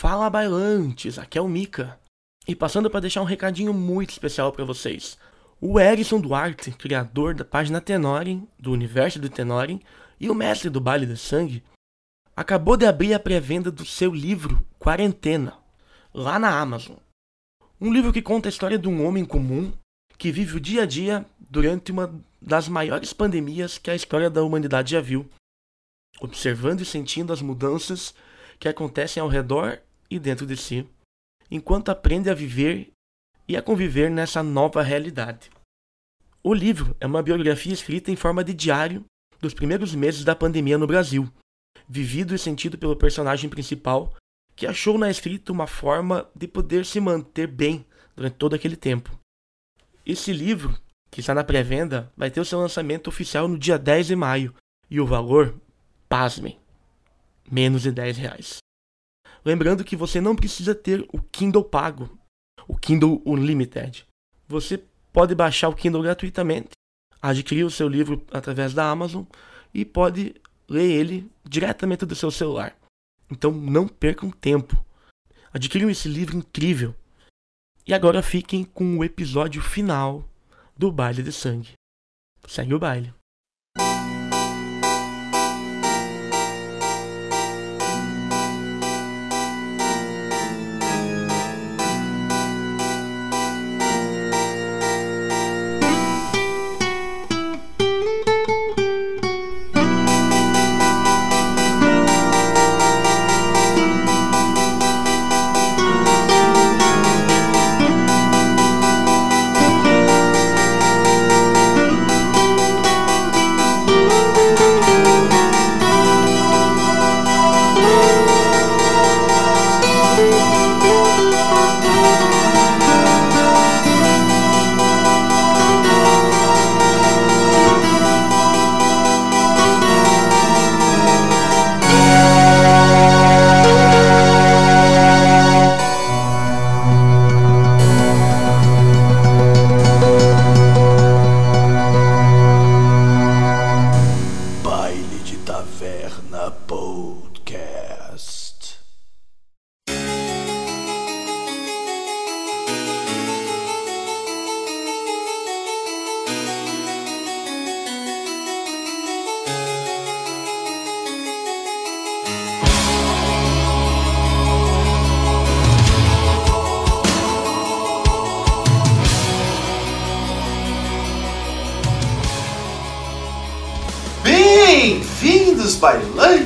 Fala Bailantes, aqui é o Mika. E passando para deixar um recadinho muito especial para vocês. O Erison Duarte, criador da página Tenoren, do universo do Tenoren, e o mestre do Baile de Sangue, acabou de abrir a pré-venda do seu livro Quarentena, lá na Amazon. Um livro que conta a história de um homem comum que vive o dia a dia durante uma das maiores pandemias que a história da humanidade já viu, observando e sentindo as mudanças que acontecem ao redor e dentro de si, enquanto aprende a viver e a conviver nessa nova realidade. O livro é uma biografia escrita em forma de diário dos primeiros meses da pandemia no Brasil, vivido e sentido pelo personagem principal, que achou na escrita uma forma de poder se manter bem durante todo aquele tempo. Esse livro, que está na pré-venda, vai ter o seu lançamento oficial no dia 10 de maio, e o valor, pasmem, menos de 10 reais. Lembrando que você não precisa ter o Kindle pago, o Kindle Unlimited. Você pode baixar o Kindle gratuitamente, adquirir o seu livro através da Amazon e pode ler ele diretamente do seu celular. Então não percam tempo. Adquiram esse livro incrível e agora fiquem com o episódio final do Baile de Sangue. Segue o baile.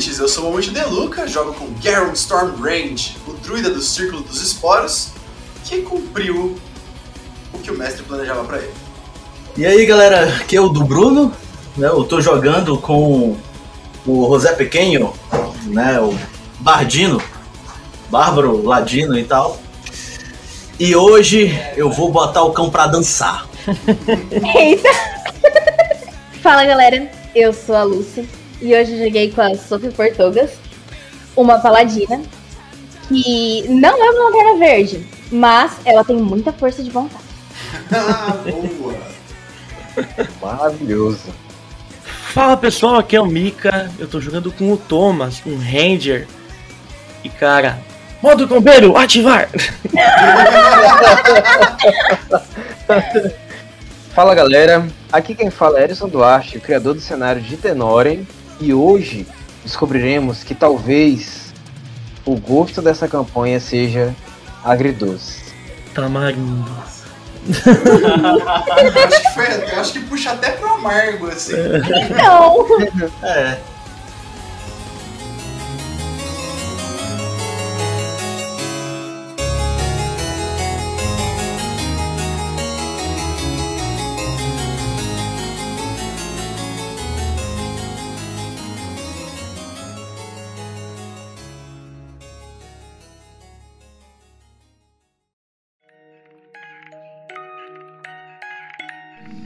Bailantes! Eu sou o Monte De Luca, jogo com Geralt Stormbrand, o druida do Círculo dos Esporos, que cumpriu o que o mestre planejava pra ele. E aí galera, aqui é o do Bruno, né? Eu tô jogando com o José Pequeno, né? O Bardino, Bárbaro, Ladino e tal. E hoje eu vou botar o cão pra dançar. Eita! Fala galera, eu sou a Lúcia e hoje eu joguei com a Sophie Portugas, uma paladina que não é uma lanterna verde, mas ela tem muita força de vontade. Ah, boa! Maravilhoso. Fala pessoal, aqui é o Mika. Eu tô jogando com o Thomas, um Ranger. E cara, modo combeiro, ativar! Fala galera, aqui quem fala é Erison Duarte, o criador do cenário de Tenoren, e hoje descobriremos que talvez o gosto dessa campanha seja agridoce. Tamarindo. Eu acho, que foi- eu acho que puxa até pro amargo, assim. Não! É.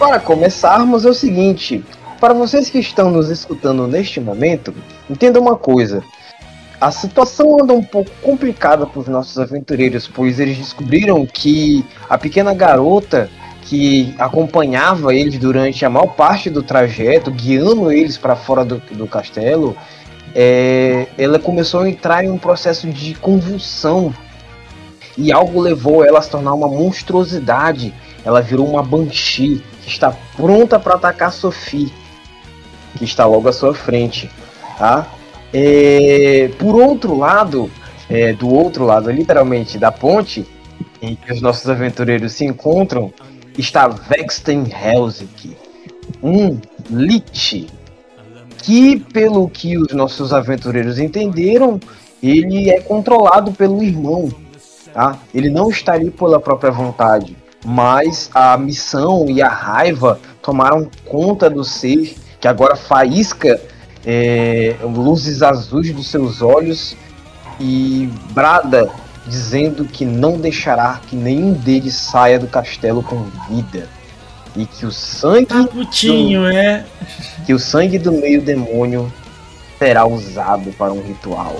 Para começarmos, é o seguinte: para vocês que estão nos escutando neste momento, entenda uma coisa. A situação anda um pouco complicada para os nossos aventureiros, pois eles descobriram que a pequena garota que acompanhava eles durante a maior parte do trajeto, guiando eles para fora do, do castelo, é, ela começou a entrar em um processo de convulsão e algo levou ela a se tornar uma monstruosidade. Ela virou uma Banshee está pronta para atacar Sophie, que está logo à sua frente. Tá? É, por outro lado, é, do outro lado, literalmente, da ponte, em que os nossos aventureiros se encontram, está Vexten Helsinki, um Lich, que, pelo que os nossos aventureiros entenderam, ele é controlado pelo irmão, tá? Ele não está ali pela própria vontade, mas a missão e a raiva tomaram conta do ser, que agora faísca é, luzes azuis dos seus olhos e brada dizendo que não deixará que nenhum deles saia do castelo com vida e que o sangue Tá putinho, é. que o sangue do meio demônio será usado para um ritual.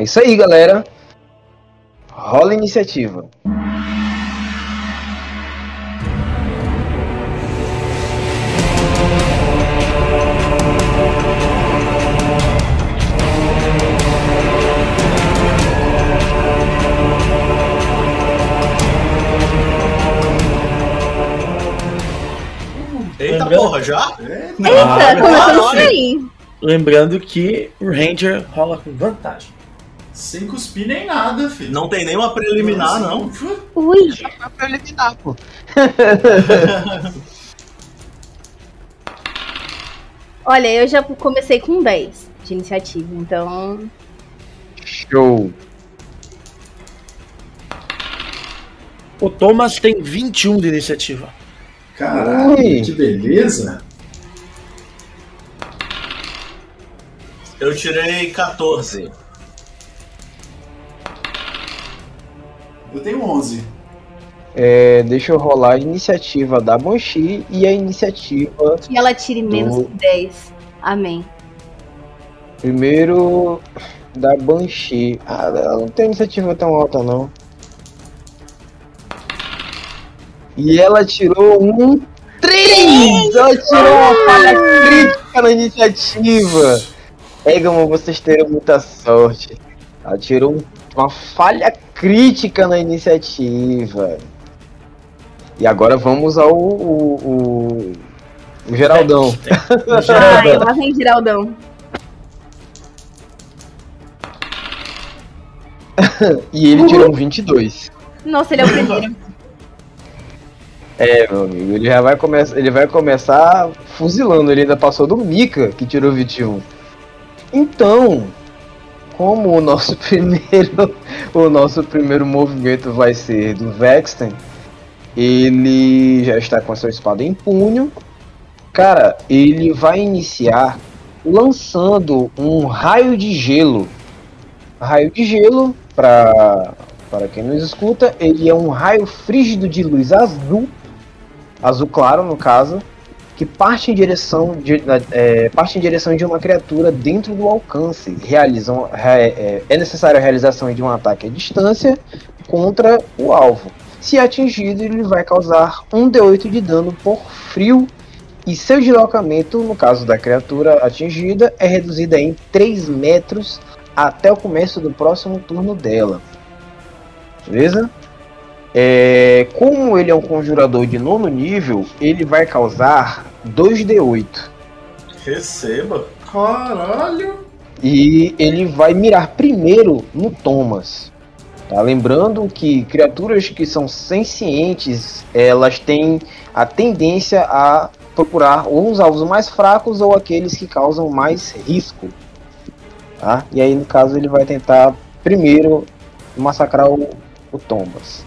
É isso aí, galera. Rola a iniciativa. Eita Lembrando- porra, já? Eita, começou isso aí. Lembrando que o Ranger rola com vantagem. Sem cuspir nem nada, filho. Não tem nenhuma preliminar, não. Ui. Pra eliminar, pô. Olha, eu já comecei com 10 de iniciativa, então. Show. O Thomas tem 21 de iniciativa. Caralho, Ui. que beleza. Eu tirei 14. Eu tenho 11. É, deixa eu rolar a iniciativa da Banshee e a iniciativa. Que ela tire menos Do- que 10. Amém. Primeiro da Banshee. Ah, ela não tem iniciativa tão alta, não. E ela tirou um 3! Ela tirou uma falha crítica na iniciativa. Egamon, vocês terão muita sorte. Ela tirou um- uma falha crítica na iniciativa. E agora vamos ao o, o, o Geraldão. Ai, Geraldão. lá vem Giraldão. E ele tirou um 22. Nossa, ele é o primeiro. É, meu amigo, ele já vai começar, ele vai começar fuzilando, ele ainda passou do Mika, que tirou 21. Então, como o nosso primeiro, o nosso primeiro movimento vai ser do Vexten, ele já está com a sua espada em punho. Cara, ele vai iniciar lançando um raio de gelo. Raio de gelo, para para quem nos escuta, ele é um raio frígido de luz azul azul claro no caso, que parte em direção de, é, parte em direção de uma criatura dentro do alcance. Realizam, é, é, necessária a realização de um ataque à distância contra o alvo. Se atingido, ele vai causar um D8 de dano por frio E seu deslocamento, no caso da criatura atingida, é reduzida em 3 metros até o começo do próximo turno dela. Beleza? É, como ele é um conjurador de nono nível, ele vai causar 2d8. Receba. Caralho! E ele vai mirar primeiro no Thomas. Tá? Lembrando que criaturas que são sencientes, elas têm a tendência a procurar ou os alvos mais fracos ou aqueles que causam mais risco. Tá? E aí, no caso, ele vai tentar primeiro massacrar o, o Thomas.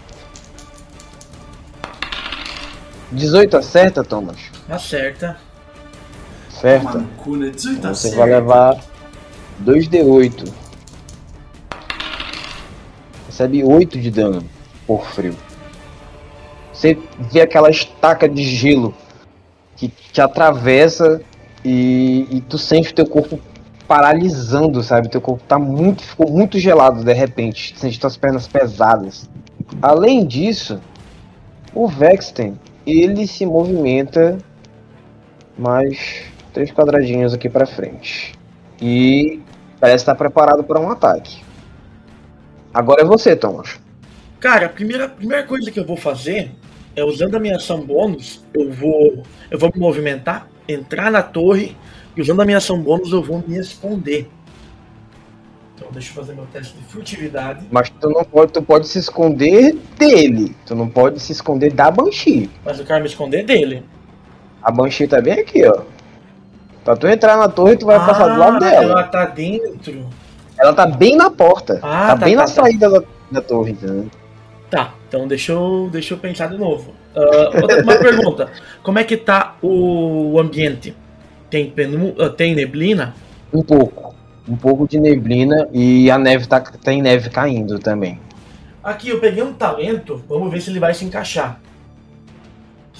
18 acerta, Thomas? Acerta. Certa. Mano, cu, né? 18 tá Você certo. vai levar 2d8. Recebe 8 de dano por frio. Você vê aquela estaca de gelo que te atravessa e, e tu sente o teu corpo paralisando, sabe? Teu corpo tá muito, ficou muito gelado de repente. Tu sente tuas pernas pesadas. Além disso, o Vexten, ele se movimenta mais três quadradinhos aqui pra frente. E parece estar preparado para um ataque. Agora é você, Thomas. Cara, a primeira, primeira coisa que eu vou fazer é usando a minha ação bônus, eu vou. Eu vou me movimentar, entrar na torre, e usando a minha ação bônus eu vou me esconder. Então deixa eu fazer meu teste de furtividade. Mas tu não pode, tu pode se esconder dele. Tu não pode se esconder da Banshee. Mas eu quero me esconder dele. A Banshee tá bem aqui, ó. Pra tu entrar na torre, tu vai passar do lado Ah, dela. Ela tá dentro. Ela tá bem na porta. Ah, tá, tá, bem tá, na tá. saída da, da torre, entendeu? Tá, então deixa eu, deixa eu pensar de novo. Ah, outra- uma pergunta: Como é que tá o ambiente? Tem, penu, ah, tem neblina? Um pouco. Um pouco de neblina e a neve tá. Tem neve caindo também. Aqui eu peguei um talento, vamos ver se ele vai se encaixar.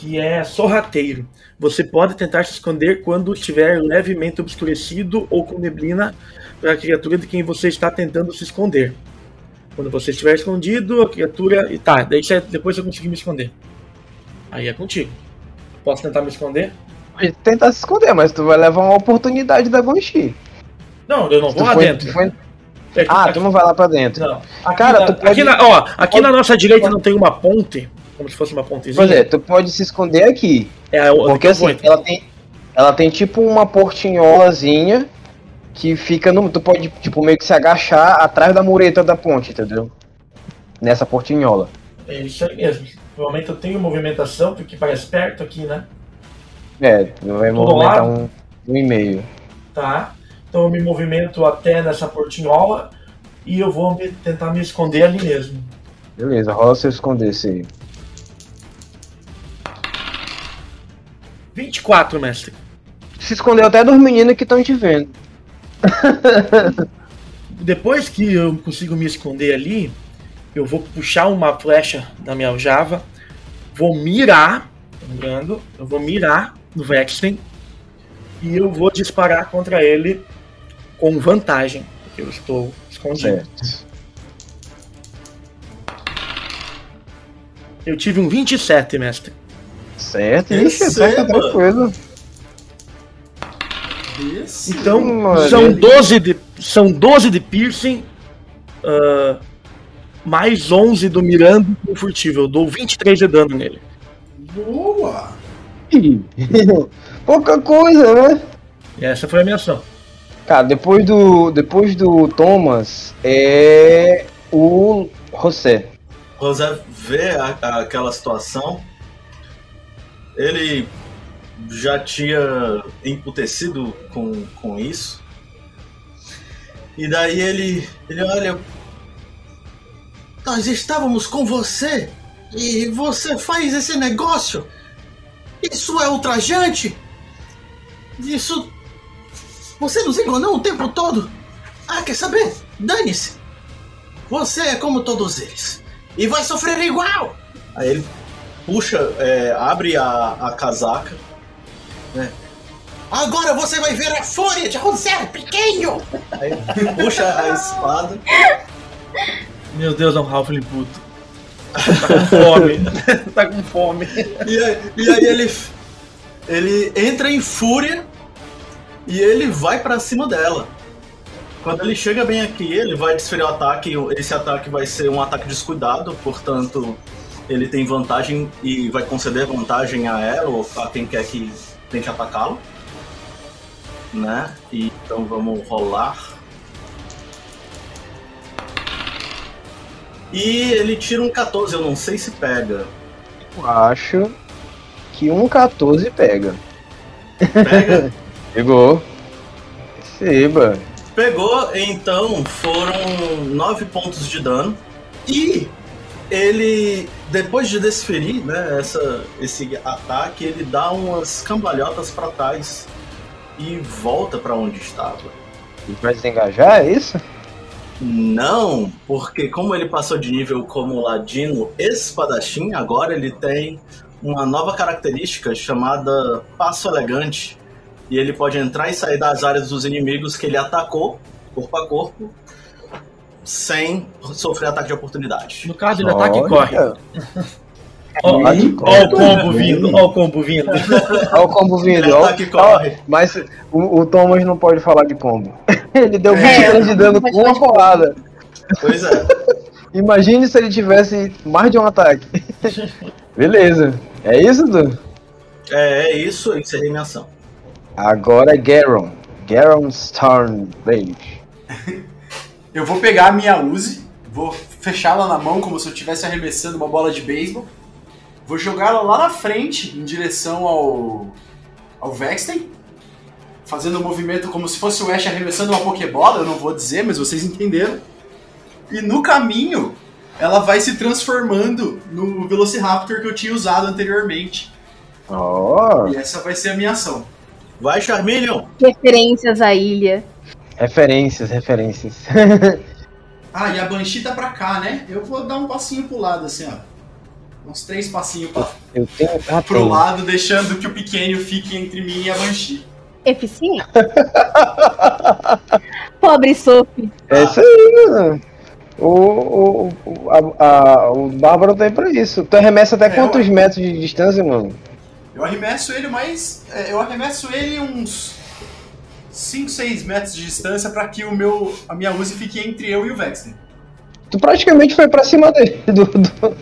Que é sorrateiro. Você pode tentar se esconder quando estiver levemente obscurecido ou com neblina para a criatura de quem você está tentando se esconder. Quando você estiver escondido, a criatura. E tá, daí você- depois eu conseguir me esconder. Aí é contigo. Posso tentar me esconder? Pode tentar se esconder, mas tu vai levar uma oportunidade da Banshee. Não, eu não vou lá foi- dentro. foi- É Ah, tu não vai lá pra dentro. Não. Aqui, Cara, na, tu pode- aqui, na, ó, aqui pode- na nossa direita não tem uma ponte, como se fosse uma pontezinha. Pois é, tu pode se esconder aqui. É que Porque eu assim, vou, ela tem, ela tem tipo uma portinholazinha que fica no. Tu pode, tipo, meio que se agachar atrás da mureta da ponte, entendeu? Nessa portinhola. É isso aí mesmo. Provavelmente eu tenho movimentação, porque parece perto aqui, né? É, tu vai Do movimentar lado. um, um e meio. Tá. Então eu me movimento até nessa portinhola e eu vou me- tentar me esconder ali mesmo. Beleza, rola seu esconder esse aí. 24, mestre. Se escondeu até dos meninos que estão te vendo. Depois que eu consigo me esconder ali, eu vou puxar uma flecha da minha aljava, vou mirar, lembrando, eu vou mirar no Vexen e eu vou disparar contra ele com vantagem, porque eu estou escondido. Certo. Eu tive um 27, mestre. Certo, ixi, tá tranquilo. Esse. Então, Mano, são ele- 12 de, são 12 de piercing, ah, mais 11 do mirando com furtivo. Eu dou 23 de dano nele. Boa! Pouca coisa, né? Essa foi a minha ação. Cara, depois do, depois do Thomas, é o José. José vê a- a- aquela situação. Ele já tinha emputecido com, com isso. E daí ele, ele olha. Nós estávamos com você e você faz esse negócio. Isso é ultrajante. Isso. Você nos enganou o tempo todo. Ah, quer saber? Dane-se. Você é como todos eles. E vai sofrer igual! Aí ele puxa, é, abre a, a casaca. Né? Agora você vai ver a fúria de José pequeno! Aí puxa a espada. Meu Deus, é um Halfling puto. Tá com fome. tá com fome. E aí, e aí ele. ele entra em fúria e ele vai pra cima dela. Quando ele chega bem aqui, ele vai desferir o ataque. Esse ataque vai ser um ataque descuidado, portanto, ele tem vantagem e vai conceder vantagem a ela ou a quem quer que tente atacá-lo. Né? E, então vamos rolar. E ele tira um 14, eu não sei se pega. Eu acho que um 14 pega. Pega? Pegou. Receba. Pegou, então foram 9 pontos de dano. E ele, depois de desferir né, essa, esse ataque, ele dá umas cambalhotas para trás e volta para onde estava. Ele vai desengajar, é isso? Não, porque como ele passou de nível como ladino espadachim, agora ele tem uma nova característica chamada passo elegante. E ele pode entrar e sair das áreas dos inimigos que ele atacou, corpo a corpo, sem sofrer ataque de oportunidade. No caso, ele ataca e corre. Olha. Ó, Olha. o combo vindo, ó o combo vindo. Olha o combo vindo. Mas o, o Thomas não pode falar de combo. Ele deu 20 É, anos de dano com uma porrada. Pois é. Imagine se ele tivesse mais de um ataque. Beleza. É isso, Du? É, é isso, eu encerrei minha ação. Agora é Garon. Garon Stormblade. Eu vou pegar a minha Uzi, vou fechá-la na mão como se eu estivesse arremessando uma bola de beisebol. Vou jogá-la lá na frente, em direção ao, ao Vexten. Fazendo um movimento como se fosse o Ash arremessando uma Pokébola, eu não vou dizer, mas vocês entenderam. E no caminho, ela vai se transformando no Velociraptor que eu tinha usado anteriormente. Ó, E essa vai ser a minha ação. Vai, Charmeleon! Referências à ilha. Referências, referências. Ah, e a Banshee tá pra cá, né? Eu vou dar um passinho pro lado, assim, ó. Uns três passinhos pra, Eu tenho. Ah, pro tenho. lado, deixando que o pequeno fique entre mim e a Banshee. Eficiente? Pobre Sophie. É isso aí, mano. O, o, o, a, a- o Bárbaro tá aí pra isso. Tu arremessa até É, quantos metros de distância, mano? Eu arremesso ele mais. é, Eu arremesso ele uns 5, 6 metros de distância pra que o meu, a minha Uzi fique entre eu e o Vexen. Tu praticamente foi pra cima dele. Do, do-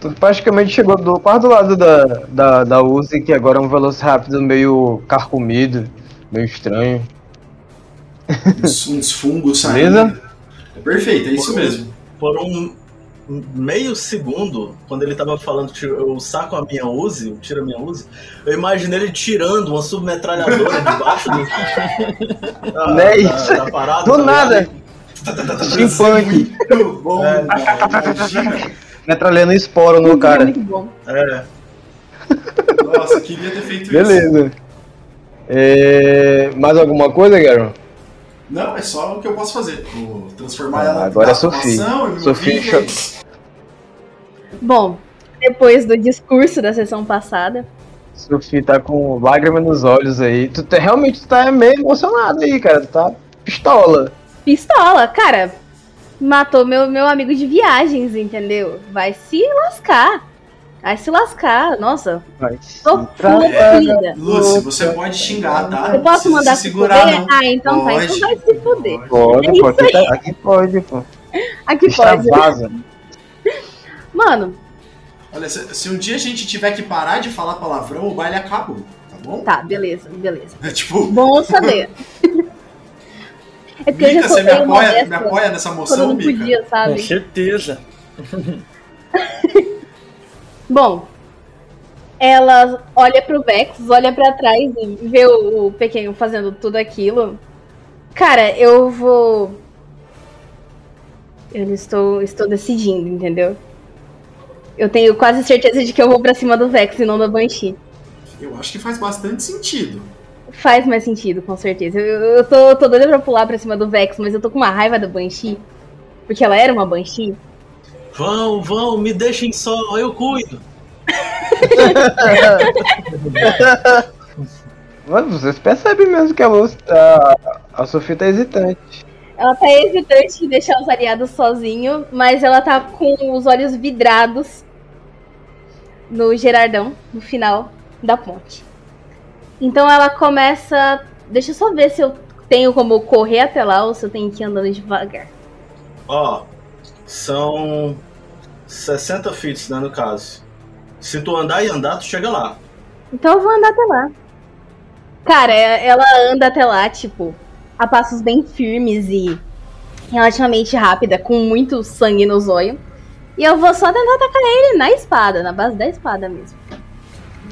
tu praticamente chegou do quase do lado da, da, da Uzi, que agora é um Velociraptor meio carcomido, meio estranho. Uns, uns fungos Beleza? saindo. É perfeito, é isso mesmo. Por um meio segundo, quando ele tava falando que eu saco a minha Uzi, eu tiro a minha Uzi, eu imaginei ele tirando uma submetralhadora debaixo do. da, Não é isso? Da, da parada, Do tá nada. Steampunk. Muito bom, É. Metralhando esporo no cara. Muito bom. É. Nossa, queria ter feito isso. Beleza. É, mais alguma coisa, Garon? Não, é só o que eu posso fazer. Vou transformar Ah, ela agora é na Sophie. Sophie cho- Bom, depois do discurso da sessão passada, Sophie tá com lágrimas nos olhos aí. Tu tá- realmente tá meio emocionado aí, cara. Tu tá pistola. pistola, cara, matou meu, meu amigo de viagens, entendeu? Vai se lascar. Vai se lascar. Nossa, Vai tô se tra- fodida. Lúcio, você pode xingar, tá? Eu posso mandar se segurar, não. Ah, então tá. Então Pode. vai se fuder. Pode, É Aqui, tá- aqui pode, pô. Aqui pode. Extravasa. Mano, Olha, se, se um dia a gente tiver que parar de falar palavrão, o baile acabou, tá bom? tá, beleza, beleza. É tipo, Bom saber. É porque eu Mika, já você me apoia, me apoia nessa moção, não Mika? podia, Com sabe? certeza. Bom, ela olha pro Vex, olha pra trás e vê o, o pequeno fazendo tudo aquilo. Cara, eu vou. Eu estou, estou decidindo, entendeu? Eu tenho quase certeza de que eu vou pra cima do Vex e não da Banshee. Eu acho que faz bastante sentido. Faz mais sentido, com certeza. Eu, eu tô, tô doida pra pular pra cima do Vex, mas eu tô com uma raiva da Banshee. Porque ela era uma Banshee. Vão, vão, me deixem só, eu cuido. Mas vocês percebem mesmo que a luz. A, a Sofia tá hesitante. Ela tá hesitante em deixar os aliados sozinho, mas ela tá com os olhos vidrados no Gerardão, no final da ponte. Então ela começa. Deixa eu só ver se eu tenho como correr até lá ou se eu tenho que ir andando devagar. Ó, são 60 feet, né, no caso. Se tu andar e andar, tu chega lá. Então eu vou andar até lá. Cara, é- ela anda até lá, tipo, a passos bem firmes e relativamente rápida, com muito sangue no zóio. E eu vou só tentar atacar ele na espada, na base da espada mesmo.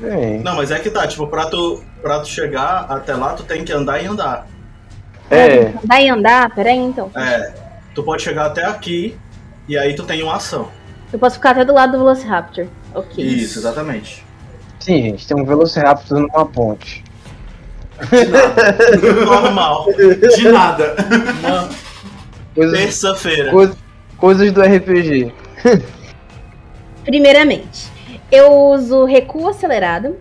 Bem, Não, mas é que tá, tipo, pra tu, pra tu chegar até lá, tu tem que andar e andar. é, Andar e andar? Peraí então. É, tu pode chegar até aqui e aí tu tem uma ação. Eu posso ficar até do lado do Velociraptor. Ok. Isso, exatamente. sim, gente, tem um Velociraptor numa ponte. Normal. De nada. Uma Coisas, terça-feira. coisa- coisas do RPG. Primeiramente, eu uso recuo acelerado.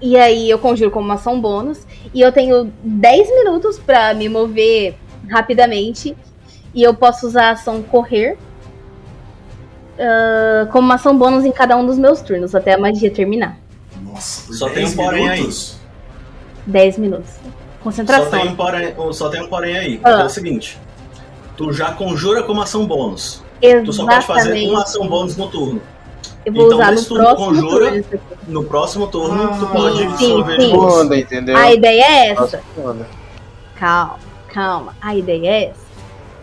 E aí eu conjuro como uma ação bônus. E eu tenho 10 minutos pra me mover rapidamente. E eu posso usar a ação correr. Ah, como uma ação bônus em cada um dos meus turnos, até a magia terminar. Nossa, por Só tem 10 um porém aí. minutos? 10 minutos. Só Concentração. tem, um porém, só tem um porém aí. Ah. É o seguinte. Tu já conjura como ação bônus. Tu só Exatamente. pode fazer uma ação bônus no turno. Eu vou Então, usar no próximo conjura. turno. aqui. No próximo turno, Ah. tu pode Sim, absorver sim. entendeu? A ideia é essa. Nossa. Calma, calma. A ideia é essa.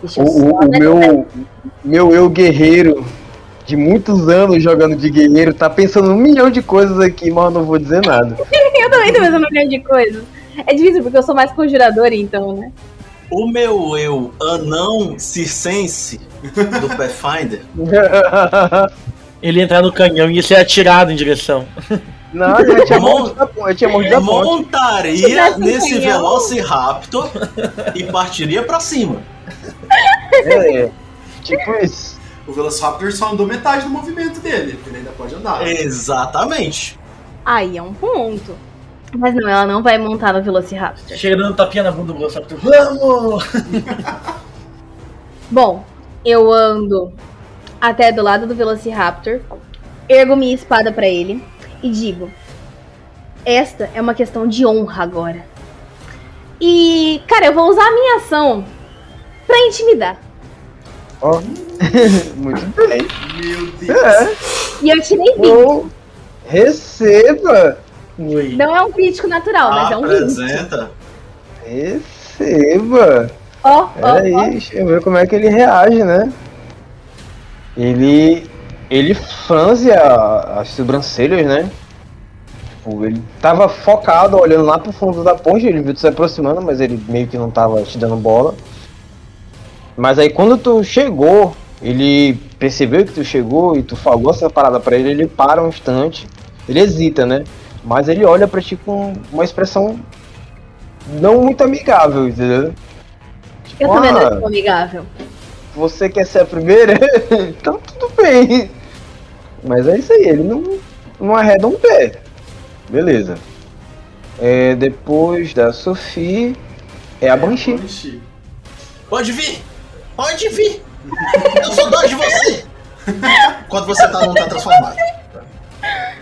Deixa eu O, o- só o meu, meu eu guerreiro de muitos anos jogando de guerreiro tá pensando um milhão de coisas aqui, mas eu não vou dizer nada. Eu também tô pensando um milhão de coisas. É difícil porque eu sou mais conjuradora, então, né? O meu eu anão circense do Pathfinder Ele ia entrar no canhão e ia ser atirado em direção. não, eu tinha mordido a ponte. Eu tinha mordido a ponte. montaria nesse canhão. Velociraptor e partiria pra cima. É, tipo isso. O Velociraptor só andou metade do movimento dele. Ele ainda pode andar. Exatamente. Aí é um ponto. Mas não, ela não vai montar no Velociraptor. Chega dando tapinha na bunda do Velociraptor. Vamos! Bom, eu ando até do lado do Velociraptor, ergo minha espada pra ele e digo: Esta é uma questão de honra agora. E, cara, eu vou usar a minha ação pra intimidar. Ó. Muito bem. Meu Deus. É. E eu tirei 20. Ou receba. Ui. Não é um crítico natural, mas é um 20. Apresenta. Receba. Ó, ó, Peraí, ó. deixa eu ver como é que ele reage, né? Ele. Ele franze a- as sobrancelhas, né? Tipo, ele tava focado, olhando lá pro fundo da ponte, ele viu tu se aproximando, mas ele meio que não tava te dando bola. Mas aí quando tu chegou, ele percebeu que tu chegou e tu falou essa parada pra ele, ele para um instante, ele hesita, né? Mas ele olha pra ti com uma expressão não muito amigável, entendeu? Eu também Ah. não sou amigável. você quer ser a primeira? então tudo bem. Mas é isso aí, ele não, não arreda um pé. Beleza. É, depois da Sophie é a Banshee. Banshee. Pode vir! Pode vir! Eu sou dó de você! Quando você tá, não tá transformado.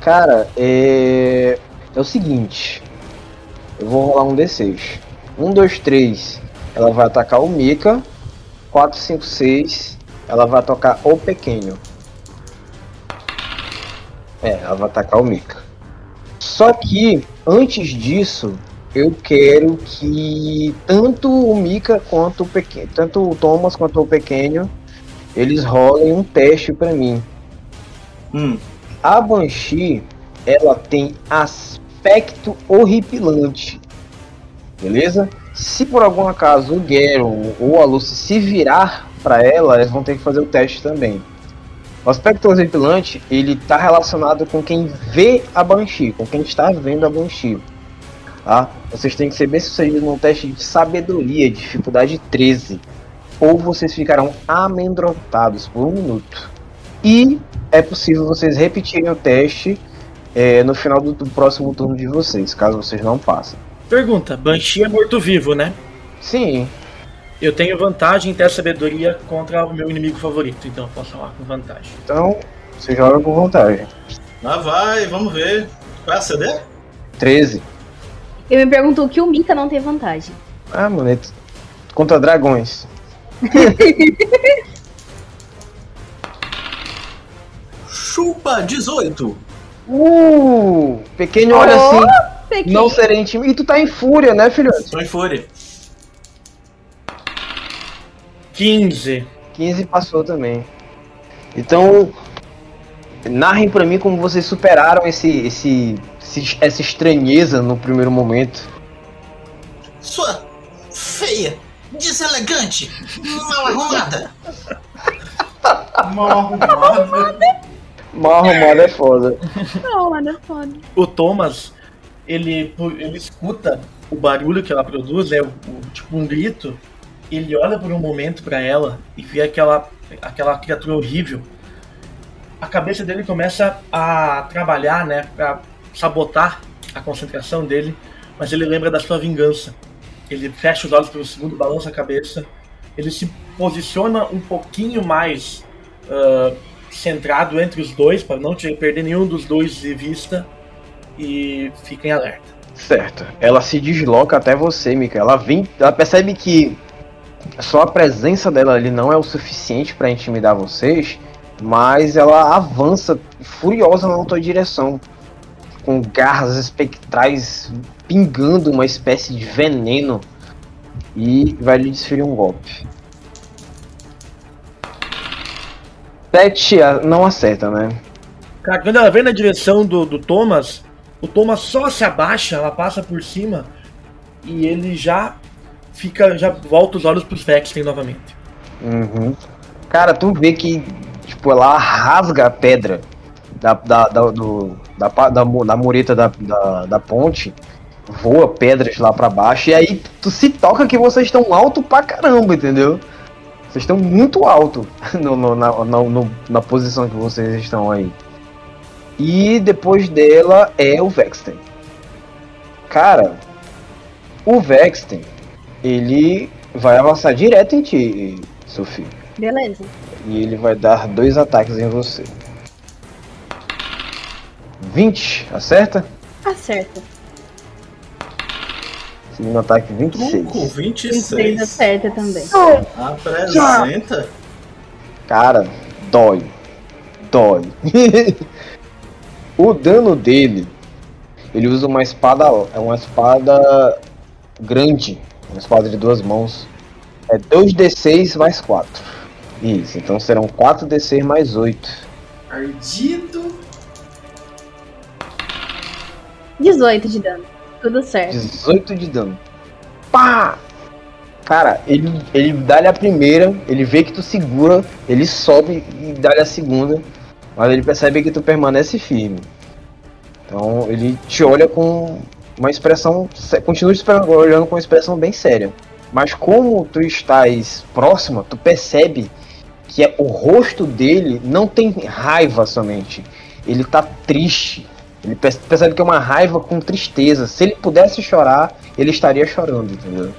Cara, é. É o seguinte. Eu vou rolar um D6. 1, 2, 3. Ela vai atacar o Mika. 4, 5, 6. Ela vai atacar o pequeno. É, ela vai atacar o Mika. Só que, antes disso, eu quero que tanto o Mika quanto o pequeno. Tanto o Thomas quanto o pequeno. Eles rolem um teste pra mim. Hum, A Banshee, ela tem aspecto horripilante. Beleza? Se por algum acaso o Gero ou a Lucy se virar para ela, eles vão ter que fazer o teste também. O aspecto horripilante, ele tá relacionado com quem vê a Banshee, com quem está vendo a Banshee. Tá? Vocês têm que ser bem sucedidos num teste de sabedoria, dificuldade 13. Ou vocês ficarão amedrontados por um minuto. E é possível vocês repetirem o teste é, no final do, do próximo turno de vocês, caso vocês não passem. Pergunta: Banshee é morto-vivo, né? Sim, Eu tenho vantagem em ter sabedoria contra o meu inimigo favorito, então eu posso falar com vantagem. então você joga com vantagem. lá vai, vamos ver. Qual é a CD? 13. Eu me pergunto o que o Mika não tem vantagem. Ah, moleque. Contra dragões. Chupa 18. Uh! Pequeno olha Oh, assim. Pequeno. Não serei intimidado. E tu tá em fúria, né, filhote? Tô em fúria. 15. 15 passou também. Então, narrem pra mim como vocês superaram esse, esse- essa estranheza no primeiro momento. Sua feia, deselegante, mal arrumada. Mal arrumado. Mal arrumado é foda. Não, mano, é foda. O Thomas, ele, ele escuta o barulho que ela produz, é o, o- tipo um grito. Ele olha por um momento pra ela e vê aquela, aquela criatura horrível. A cabeça dele começa a trabalhar, né, pra sabotar a concentração dele, mas ele lembra da sua vingança. Ele fecha os olhos um segundo, balança a cabeça. Ele se posiciona um pouquinho mais ah, centrado entre os dois, para não perder nenhum dos dois de vista e fica em alerta. Certo. Ela se desloca até você, Mika. Ela vem. Ela percebe que só a presença dela ali não é o suficiente pra intimidar vocês, mas ela avança furiosa na tua direção, com garras espectrais pingando uma espécie de veneno e vai lhe desferir um golpe. Sete a- não acerta, né? Cara, quando ela vem na direção do, do Thomas, o Thomas só se abaixa, ela passa por cima e ele já fica, já volta os olhos pros Vexten novamente. Uhum. Cara, tu vê que, tipo, ela rasga a pedra da, da, da, do, da, da, da mureta da, da, da ponte, voa pedras lá pra baixo, e aí tu se toca que vocês estão alto pra caramba, entendeu? Vocês estão muito alto no, no- na, na, no- na posição que vocês estão aí. E depois dela é o Vexten. Cara, o Vexten, ele vai avançar direto em ti, Sophie. Beleza. E ele vai dar dois ataques em você. 20, acerta? Acerta. Segundo ataque, Truco 26. 26 26. acerta também. Apresenta. Cara, dói. Dói. o dano dele, ele usa uma espada, é uma espada grande, uma espada de duas mãos. É 2d6 mais 4. Isso, então serão 4d6 mais 8. Ardido. 18 de dano. Tudo certo. 18 de dano. Pá! Cara, ele, ele dá-lhe a primeira, ele vê que tu segura, ele sobe e dá-lhe a segunda, mas ele percebe que tu permanece firme. Então ele te olha com uma expressão, continua olhando com uma expressão bem séria. Mas como tu estás próxima, tu percebe que é, o rosto dele não tem raiva somente, ele tá triste. Ele perce- percebe que é uma raiva com tristeza. Se ele pudesse chorar, ele estaria chorando, entendeu?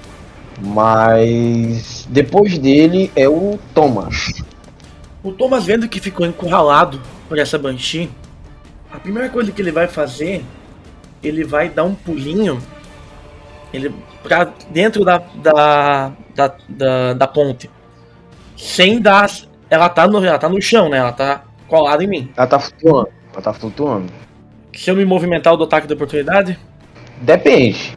Mas depois dele é o Thomas. O Thomas vendo que ficou encurralado por essa Banshee, a primeira coisa que ele vai fazer, ele vai dar um pulinho ele pra dentro da, da, da, da, da ponte. Sem dar. Ela tá, no, ela tá no chão, né? Ela tá colada em mim. Ela tá flutuando. Ela tá flutuando. Se eu me movimentar, eu dou ataque de oportunidade? Depende.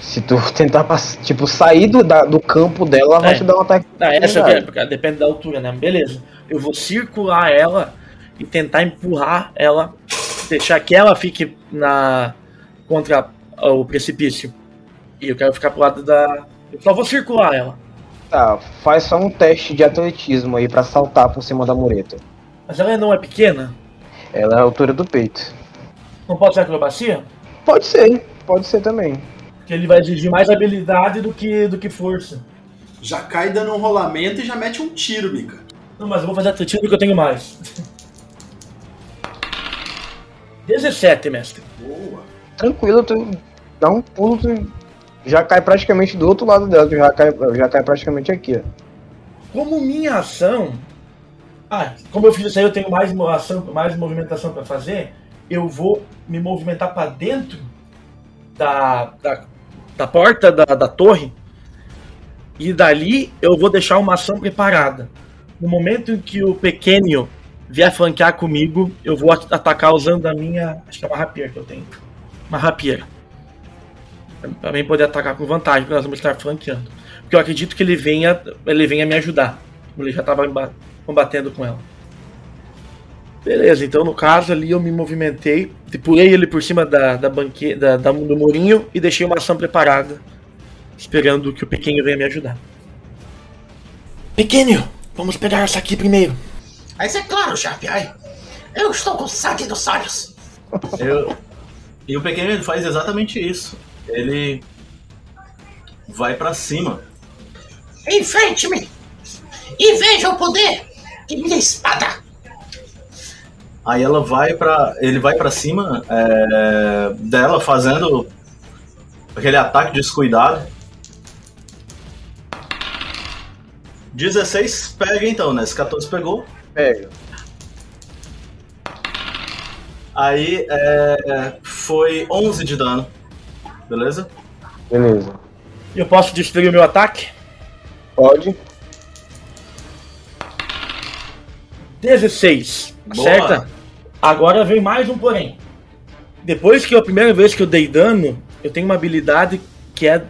Se tu tentar tipo, sair do, da- do campo dela, ela vai É. te dar um ataque. Ah, essa é, porque depende da altura, né? Beleza. Eu vou circular ela e tentar empurrar ela, deixar que ela fique na contra o precipício. E eu quero ficar pro lado da. Eu só vou circular ela. Tá, faz só um teste de atletismo aí pra saltar por cima da mureta. Mas ela não é pequena? Ela é a altura do peito. Não pode ser acrobacia? Pode ser, pode ser também. Porque ele vai exigir mais habilidade do que, do que força. Já cai dando um rolamento e já mete um tiro, Mika. Não, mas eu vou fazer atletismo porque eu tenho mais. 17, mestre. Boa. Tranquilo, tu dá um pulo, tu já cai praticamente do outro lado dela, tu já cai, já cai praticamente aqui, ó. Como minha ação. Ah, como eu fiz isso aí, eu tenho mais ação, mais movimentação pra fazer. Eu vou me movimentar pra dentro da, da, da porta da, da torre. E dali eu vou deixar uma ação preparada. No momento em que o pequeno vier flanquear comigo, eu vou at- atacar usando a minha. Acho que é uma rapier que eu tenho. Uma rapier. Pra mim poder atacar com vantagem, porque nós vamos estar flanqueando. Porque eu acredito que ele venha, ele venha me ajudar. Ele já estava combatendo com ela. Beleza, então no caso ali eu me movimentei, pulei ele por cima da, da banque, da, da- do murinho e deixei uma ação preparada, esperando que o pequeno venha me ajudar. Pequeno, vamos pegar essa aqui primeiro. Mas é claro, chefe, ai. Eu estou com sangue nos olhos. Eu- E o pequeno faz exatamente isso. Ele vai pra cima. Enfrente-me e veja o poder de minha espada. Aí ela vai para, ele vai pra cima é, dela fazendo aquele ataque descuidado. 16 pega então, né? Esse 14 pegou. Pega. Aí é, foi 11 de dano. Beleza? Beleza. Eu posso destruir o meu ataque? Pode. 16. Boa. Acerta? Agora vem mais um porém. Depois que a primeira vez que eu dei dano, eu tenho uma habilidade que é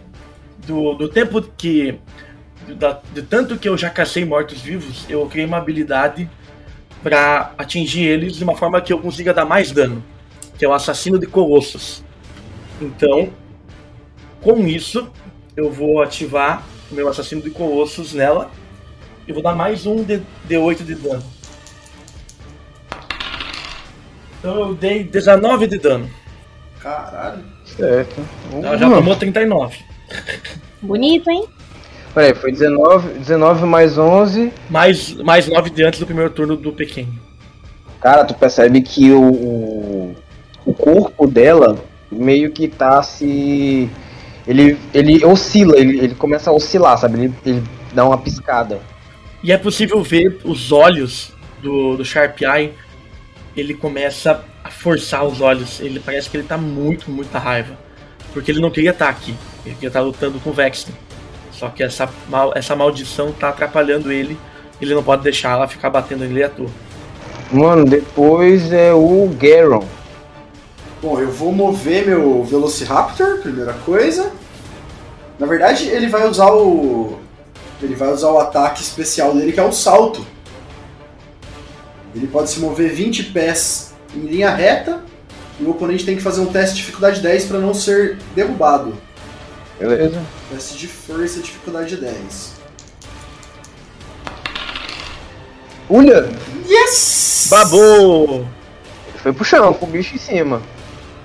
do, do tempo que. Da, de tanto que eu já cacei mortos-vivos, eu criei uma habilidade pra atingir eles de uma forma que eu consiga dar mais dano. Que é o assassino de colossos. Então, com isso, eu vou ativar o meu assassino de colossos nela. E vou dar mais um de, D8 de dano. Então eu dei 19 de dano. Caralho. Certo. Ela já tomou 39. Bonito, hein? Peraí, foi 19, 19 mais 11. Mais, mais 9 de antes do primeiro turno do pequeno. Cara, tu percebe que o, o, o corpo dela meio que tá se. Ele, ele oscila, ele, ele começa a oscilar, sabe? Ele, ele dá uma piscada. E é possível ver os olhos do, do Sharp Eye. Ele começa a forçar os olhos. Ele parece que ele tá muito, muita raiva. Porque ele não queria estar aqui. Ele queria estar lutando com o Vexton. Só que essa, mal, essa maldição tá atrapalhando ele. Ele não pode deixar ela ficar batendo nele à toa. Mano, depois é o Garon. Bom, eu vou mover meu Velociraptor, primeira coisa. Na verdade, ele vai usar o. Ele vai usar o ataque especial dele, que é o salto. Ele pode se mover 20 pés em linha reta. E o oponente tem que fazer um teste de dificuldade 10 para não ser derrubado. Beleza. Teste de força, dificuldade 10. Olha, Yes! Babou! ele foi pro chão, com o bicho em cima.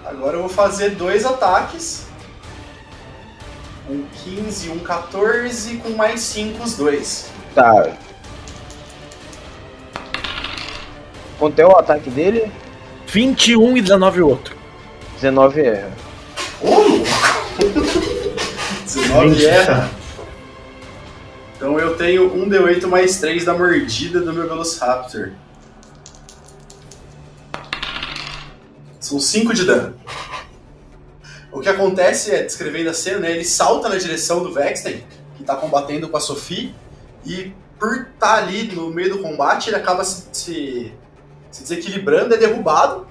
Agora eu vou fazer dois ataques. Um 15 e um 14, com mais 5 os dois. Tá. Quanto é o ataque dele? 21 e 19 o outro. 19 erra. Ô, 19 erra. Então eu tenho um D8 mais 3 da mordida do meu Velociraptor. São 5 de dano. O que acontece é, descrevendo a cena, né, ele salta na direção do Vexten, que tá combatendo com a Sophie, e por estar ali no meio do combate, ele acaba se, se, se desequilibrando, é derrubado.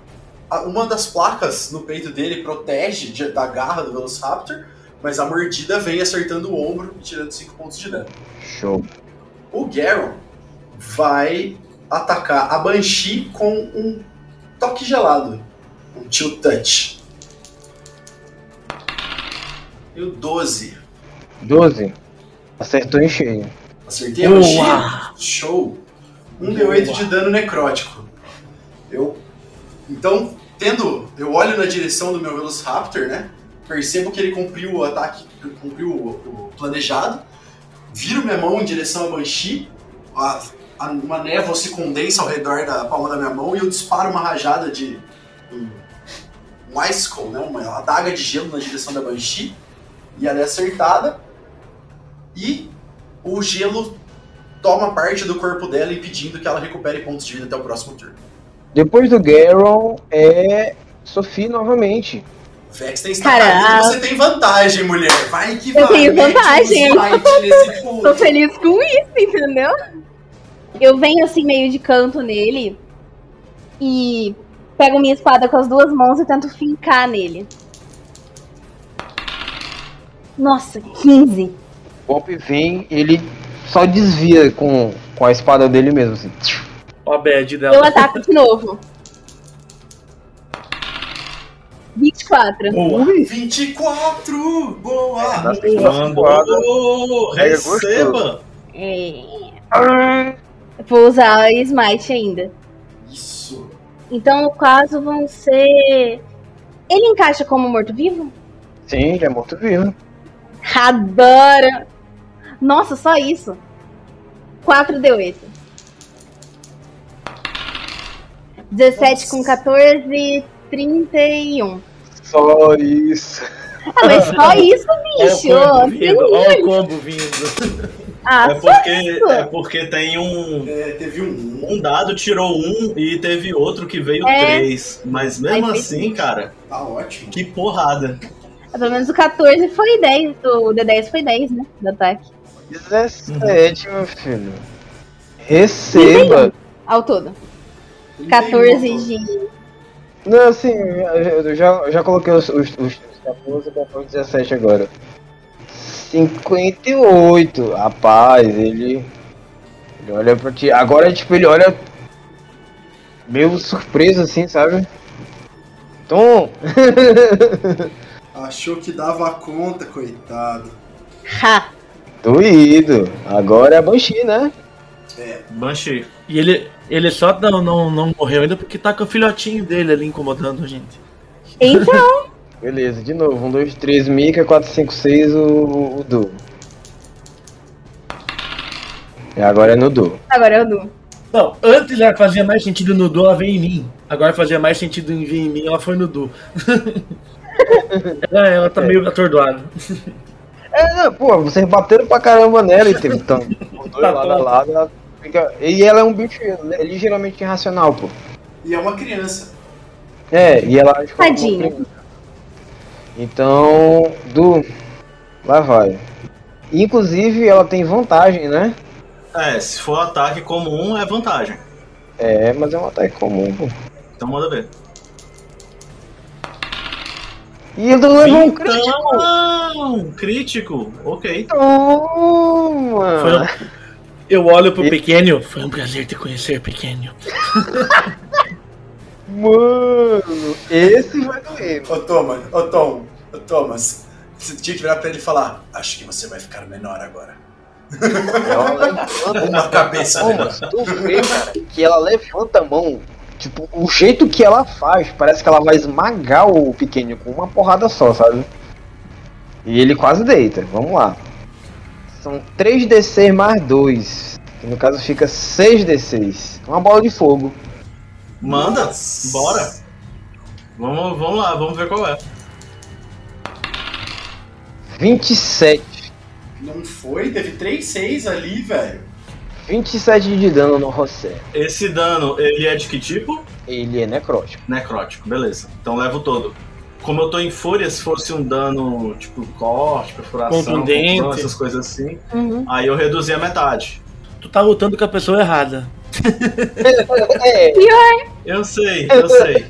Uma das placas no peito dele protege de- da garra do Velociraptor, mas a mordida vem acertando o ombro e tirando 5 pontos de dano. Show. O Garon vai atacar a Banshee com um toque gelado. Um Chill Touch. E o 12. 12. Acertou em cheio. Acertei a! Banshee? Show! Um D8 de dano necrótico. Eu. Então, tendo. Eu olho na direção do meu Velociraptor, né? Percebo que ele cumpriu o ataque, cumpriu o, o planejado. Viro minha mão em direção à Banshee. A, a- uma névoa se condensa ao redor da palma da minha mão e eu disparo uma rajada de. Um, um icicle, né? Uma adaga de gelo na direção da Banshee. E ela é acertada. E o gelo toma parte do corpo dela, impedindo que ela recupere pontos de vida até o próximo turno. Depois do Garon é Sophie novamente. Vex tem Cara, você tem vantagem, mulher. Vai que Eu vai. tenho mete um vantagem. Tô feliz com isso, entendeu? Eu venho assim meio de canto nele e pego minha espada com as duas mãos e tento fincar nele. Nossa, 15. O golpe vem, ele só desvia com, com a espada dele mesmo, assim. Ó a bad Eu dela. ataco de novo. 24. Boa. 24! Boa! Nossa, Mandou! Pega Receba! É. Vou usar Smite ainda. Isso. Então, no caso, vão ser. Ele encaixa como morto-vivo? Sim, ele é morto-vivo. Adoro! Nossa, só isso. 4 deu esse. 17 com 14, 31. Só isso. Ah, mas só isso, bicho! Ó o combo vindo, o combo vindo. Ah, É só porque, isso. é porque tem um. É, teve um. Um dado tirou um e teve outro que veio É. três. Mas mesmo Aí assim, cara, Tá ótimo. que porrada. Pelo menos o 14 foi 10. O D10 foi 10, né? Do ataque. 17, meu filho. Receba. Ao todo. Ele 14 tem um- de. Não, assim, eu já, eu já coloquei os, os, os 14 e 14, 17 agora. 58. Rapaz, ele. Ele olha pra ti. Agora, tipo, ele olha. Meio surpreso assim, sabe? Tom! Achou que dava conta, coitado. Ha! Doído. Agora é a Banshee, né? Banshee. E ele, ele só não, não, não morreu ainda porque tá com o filhotinho dele ali incomodando a gente. Então, Beleza, de novo. 1, 2, 3, Mika, 4, 5, 6, o, o Du. E agora é no Du. agora eu dou. Não, antes ela fazia mais sentido no Du, ela veio em mim. Agora fazia mais sentido em vir em mim, ela foi no Du. ela, ela tá meio atordoada. É, não, pô, vocês bateram pra caramba nela e teve tanto. Os dois Tá lado a lado, ela fica. E ela é um bicho é ligeiramente irracional, pô. E é uma criança. É, e ela age como criança. Então, Du, lá vai. Inclusive, ela tem vantagem, né? É, se for ataque comum, é vantagem. É, mas é um ataque comum, pô. Então manda ver. E ele levou um crítico! Então, crítico. Ok. Toma! Foi Eu olho pro pequeno. Foi um prazer te conhecer, pequeno. Mano, esse vai doer. Ô, Thomas, ô, Tom, ô, Thomas, você tinha que virar pra ele e falar: Acho que você vai ficar menor agora. Ela levanta Uma cabeça menor. Thomas, tu vê, cara, que ela levanta a mão. Tipo, o jeito que ela faz, parece que ela vai esmagar o pequeno com uma porrada só, sabe? E ele quase deita. Vamos lá. São 3d6 mais 2. Que no caso fica 6d6. Uma bola de fogo. Manda. Nossa. Bora. Vamos, vamos lá, vamos ver qual é. 27. Não foi? Teve 3 6 ali, velho. 27 de dano no José. Esse dano, ele é de que tipo? Ele é necrótico. Necrótico, beleza. Então levo todo. Como eu tô em fúria, se fosse um dano tipo corte, perfuração, confusão, essas coisas assim, Uhum. aí eu reduzi a metade. Tu tá lutando com a pessoa errada. É, Eu sei, eu sei.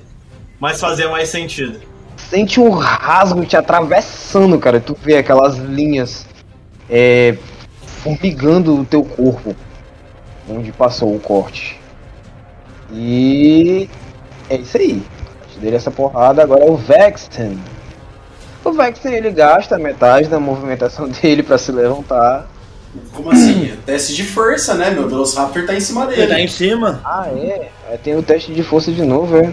Mas fazia mais sentido. sente um rasgo te atravessando, cara. Tu vê aquelas linhas é, formigando o teu corpo onde passou o corte. E é isso aí. Dele essa porrada, agora é o Vexten. O Vexten ele gasta metade da movimentação dele pra se levantar. Como assim? É Teste de força, né? Meu Velociraptor tá em cima Ele tá dele. em cima. Ah, é? Aí tem o teste de força de novo, é.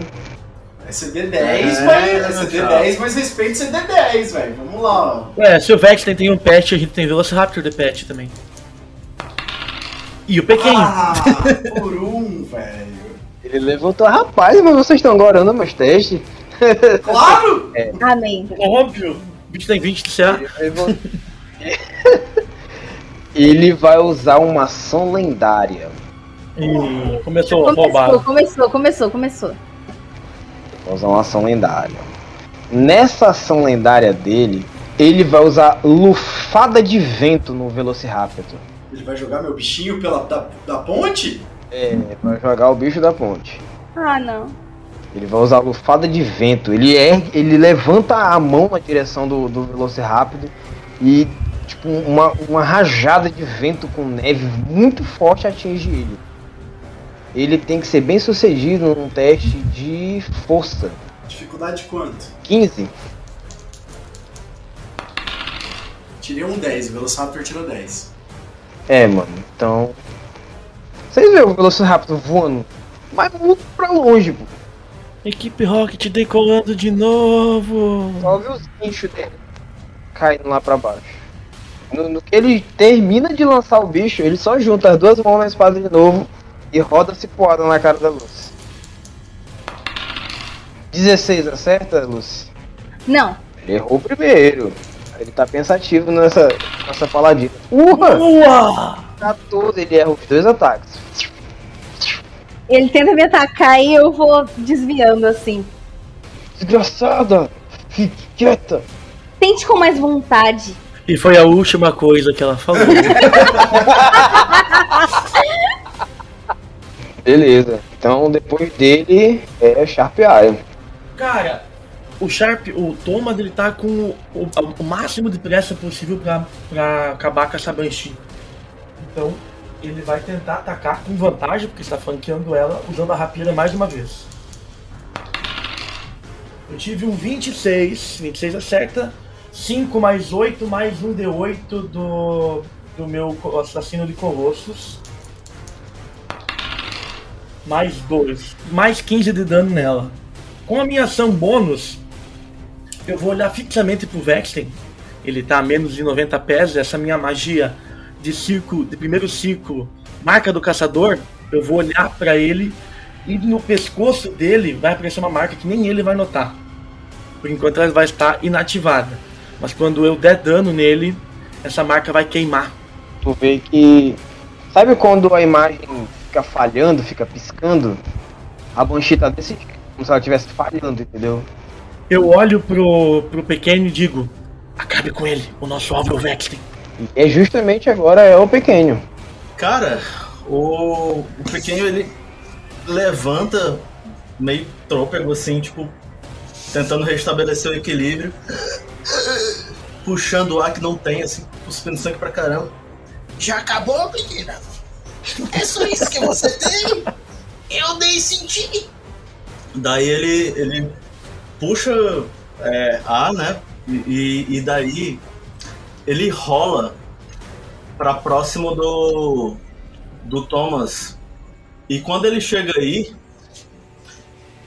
É CD10, É, mas. É tchau. CD10, mas respeito CD10, velho. Vamos lá, ó. É, se o Vex tem, tem um pet, a gente tem Velociraptor de pet também. E o pequeno. Ah, por um, velho. Ele levantou, rapaz, mas vocês estão gorando meus testes. Claro! Amém. Óbvio. O bicho tem 20 de CA. Ele vai- Ele vai usar uma ação lendária. E começou a Começou, roubar. começou, começou, começou. Vai usar uma ação lendária. Nessa ação lendária dele, ele vai usar lufada de vento no Velociraptor. Ele vai jogar meu bichinho pela da, da ponte? É, vai jogar o bicho da ponte. Ah, não. Ele vai usar lufada de vento. Ele é, ele levanta a mão na direção do, do Velociraptor e tipo uma, uma rajada de vento com neve muito forte atinge ele. Ele tem que ser bem sucedido num teste de força. Dificuldade de quanto? 15. Tirei um 10, o Velociraptor tirou 10. É, mano. Então. Vocês veem o Velociraptor voando, mas muito pra longe, pô. Equipe Rocket decolando de novo. Só vê os guinchos dele caindo lá pra baixo. No, no que ele termina de lançar o bicho, ele só junta as duas mãos na espada de novo e roda cipoada na cara da Lucy. 16, acerta, Lucy? Não. Ele errou primeiro. Ele tá pensativo nessa, nessa paladina. Urra! Boa! 14, ele erra os dois ataques. Ele tenta me atacar e eu vou desviando assim. Desgraçada! Fique quieta! Tente com mais vontade. E foi a última coisa que ela falou. Beleza. Então depois dele é Sharp Eye. Cara, o Sharp, o Thomas, ele tá com o, o- o máximo de pressa possível pra, pra acabar com essa Banshee. Então, ele vai tentar atacar com vantagem, porque está flanqueando ela, usando a rapira mais uma vez. Eu tive um 26, 26 acerta, 5 mais 8 mais um D8 do, do meu assassino de colossos. Mais 2, mais 15 de dano nela. Com a minha ação bônus, eu vou olhar fixamente pro Vexten. Ele tá a menos de 90 pés. Essa minha magia de círculo, de primeiro círculo, marca do caçador. Eu vou olhar pra ele e no pescoço dele vai aparecer uma marca que nem ele vai notar. Por enquanto ela vai estar inativada. Mas quando eu der dano nele, essa marca vai queimar. Tu vê que. Sabe quando a imagem fica falhando, fica piscando? A Banshee tá desse jeito, como se ela estivesse falhando, entendeu? Eu olho pro, pro pequeno e digo: Acabe com ele, o nosso alvo é o Vexten. E é justamente agora é o pequeno. Cara, o, o pequeno ele levanta meio trôpego assim, tipo, tentando restabelecer o equilíbrio, puxando o ar que não tem, assim, cuspindo sangue pra caramba. Já acabou, menina? É só isso que você tem? Eu nem senti. Daí ele, ele puxa é, ar, né? E- e daí ele rola pra próximo do, do Thomas. E quando ele chega aí,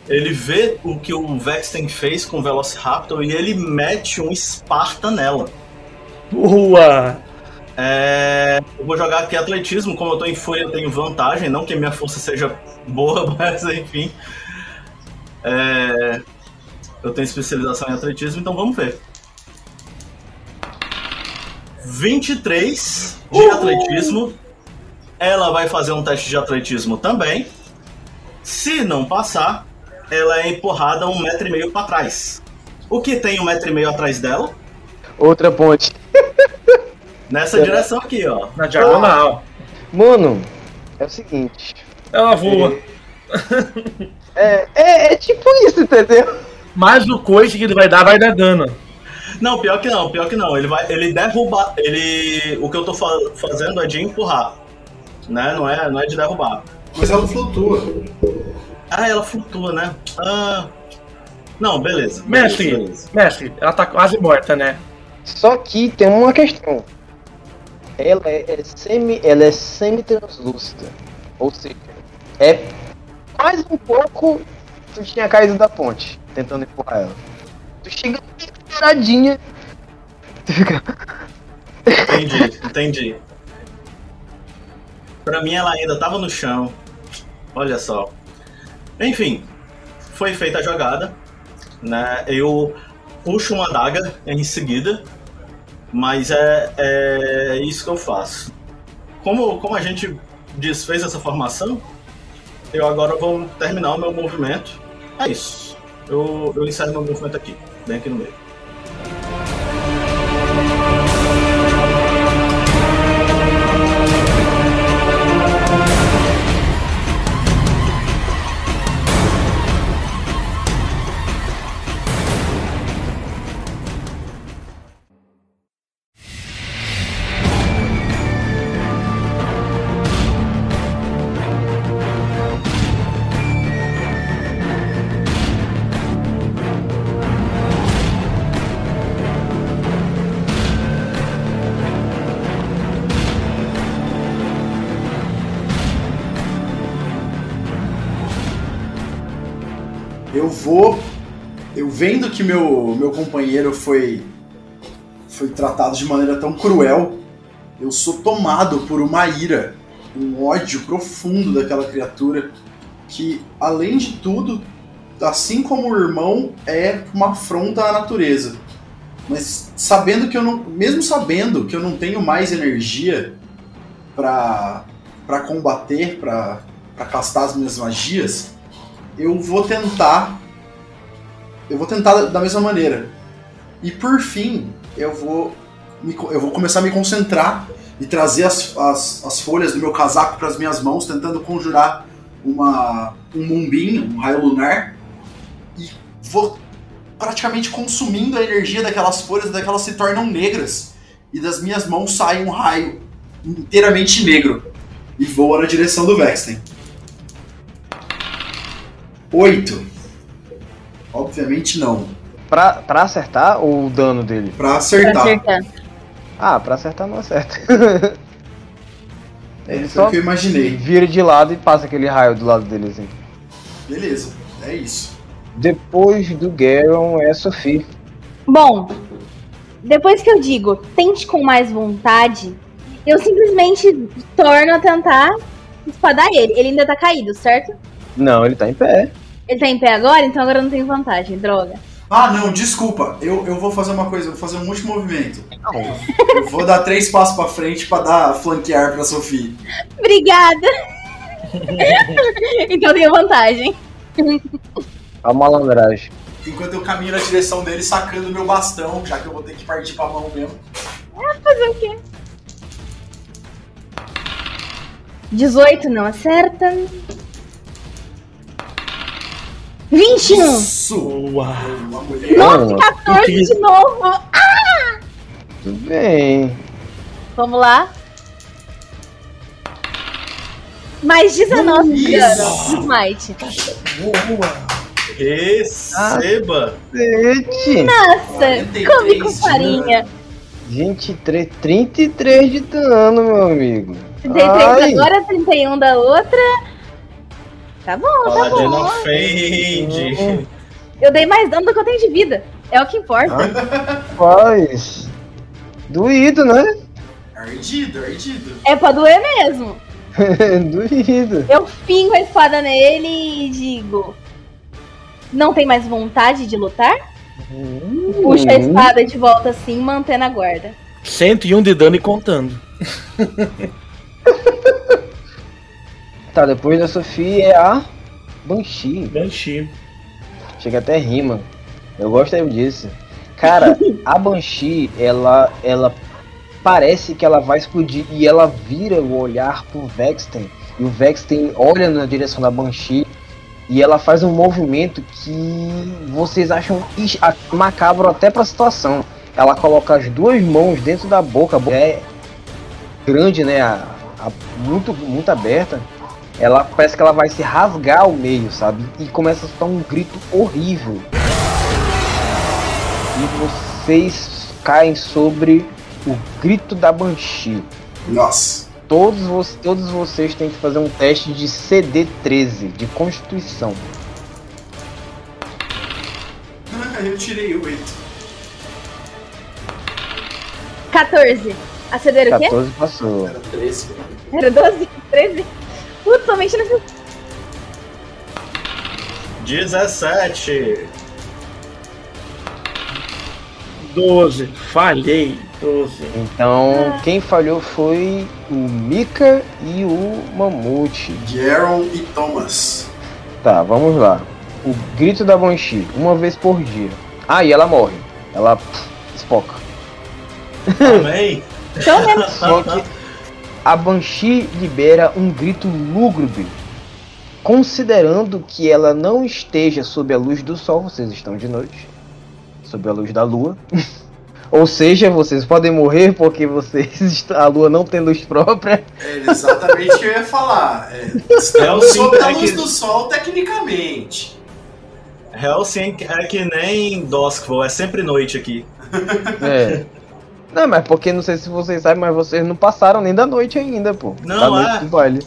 ele vê o que o Vexten fez com o Velociraptor e ele mete um Esparta nela. Boa! É, eu vou jogar aqui atletismo, como eu tô em fúria, eu tenho vantagem, não que minha força seja boa, mas enfim. É, eu tenho especialização em atletismo, então vamos ver. 23 de atletismo. Ela vai fazer um teste de atletismo também. Se não passar, ela é empurrada um metro e meio para trás. O que tem um metro e meio atrás dela? Outra ponte. Nessa direção aqui, ó. Na diagonal. Mano, é o seguinte. Ela voa. É, é, é tipo isso, entendeu? Mas o coice que ele vai dar vai dar dano. Não, pior que não, pior que não. Ele vai, ele derruba, ele, o que eu tô fa- fazendo é de empurrar, né? Não é, não é de derrubar. Mas ela flutua. Ah, ela flutua, né? Ah, não, beleza. Mestre, beleza. mestre, ela tá quase morta, né? Só que tem uma questão. Ela é, é semi, ela é semi-translúcida. Ou seja, é mais um pouco tu tinha caído da ponte, tentando empurrar ela. Tu chega esperadinha. Tu fica. Entendi, entendi. Pra mim ela ainda tava no chão. Olha só. Enfim, foi feita a jogada, né? Eu puxo uma adaga em seguida, mas é, é isso que eu faço. Como, como a gente desfez essa formação, eu agora vou terminar o meu movimento. É isso. eu, eu ensaio meu movimento aqui, bem aqui no meio. Thank you. Eu vou. Eu vendo que meu, meu companheiro foi. Foi tratado de maneira tão cruel. Eu sou tomado por uma ira, um ódio profundo daquela criatura. Que, além de tudo, assim como o irmão, é uma afronta à natureza. Mas sabendo que eu não. Mesmo sabendo que eu não tenho mais energia pra, pra combater, pra castar as minhas magias, eu vou tentar. Eu vou tentar da mesma maneira. E por fim, eu vou. me eu vou começar a me concentrar e trazer as, as, as folhas do meu casaco para as minhas mãos, tentando conjurar uma, um mumbinho, um raio lunar. E vou praticamente consumindo a energia daquelas folhas, até que elas se tornam negras. E das minhas mãos sai um raio inteiramente negro. E voa na direção do Vexten. Oito. Obviamente não. Pra, pra acertar ou o dano dele? Pra Pra acertar. acertar. Ah, pra acertar não acerta. É, Ele foi só o que eu imaginei. vira de lado e passa aquele raio do lado dele assim. Beleza, é isso. Depois do Garon é a Sophie. Bom, depois que eu digo tente com mais vontade, eu simplesmente torno a tentar espadar ele. Ele ainda tá caído, certo? Não, ele tá em pé. Ele tá em pé agora, então agora eu não tenho vantagem, droga. Ah, não, desculpa. Eu, eu vou fazer uma coisa, eu vou fazer um último movimento. Eu vou dar três passos pra frente pra dar flanquear pra Sofia. Obrigada! então eu tenho vantagem. A malandragem. Enquanto eu caminho na direção dele, sacando meu bastão, já que eu vou ter que partir pra mão mesmo. Fazer o quê? 18 não acerta. 21! Isso! Uau. Nossa, 14 de novo! Tudo bem. Vamos lá. Mais 19 de dano smite. Receba! Gente, Nossa, 43 come com farinha. 23, 33 de dano, meu amigo. 33 Ai. agora, 31 da outra. Tá bom, tá bom. ofende. Eu dei mais dano do que eu tenho de vida. É o que importa. Rapaz. Doído, né? Ardido, ardido. É pra doer mesmo. Doído. Eu fingo a espada nele e digo: Não tem mais vontade de lutar? Puxa a Hum. espada de volta assim, mantendo a guarda. 101 de dano e contando. Tá, depois da Sofia é a Banshee. Banshee. Chega até rima. Eu gosto disso. Cara, a Banshee, ela, ela parece que ela vai explodir e ela vira o olhar pro Vexten. E o Vexten olha na direção da Banshee e ela faz um movimento que vocês acham macabro até pra situação. Ela coloca as duas mãos dentro da boca, a boca é grande, né? a- a- muito, muito aberta ela parece que ela vai se rasgar ao meio, sabe? E começa a soltar um grito horrível. E vocês caem sobre o grito da Banshee. Nossa. Todos, vo- todos vocês têm que fazer um teste de CD13, de Constituição. Ah, eu tirei o 8. 14. Aceder o quê? 14 passou. Era 13. Era 12? 13? Putz, somente nesse. 17. 12. Falhei. 12. Então, quem falhou foi o Mika e o Mamute. Jaron e Thomas. Tá, vamos lá. o grito da Banshee uma vez por dia. Ah, e ela morre. Ela pff, espoca. Amém. Menos. Só que a Banshee libera um grito lúgubre. Considerando que ela não esteja sob a luz do sol, vocês estão de noite. Sob a luz da lua. Ou seja, vocês podem morrer porque vocês a lua não tem luz própria. É exatamente o que eu ia falar. É, estamos sob a é luz do sol, tecnicamente. Hellsing é que nem Doskville, é sempre noite aqui. É. Não, mas porque não sei se vocês sabem, mas vocês não passaram nem da noite ainda, pô. Não, da noite é. do baile.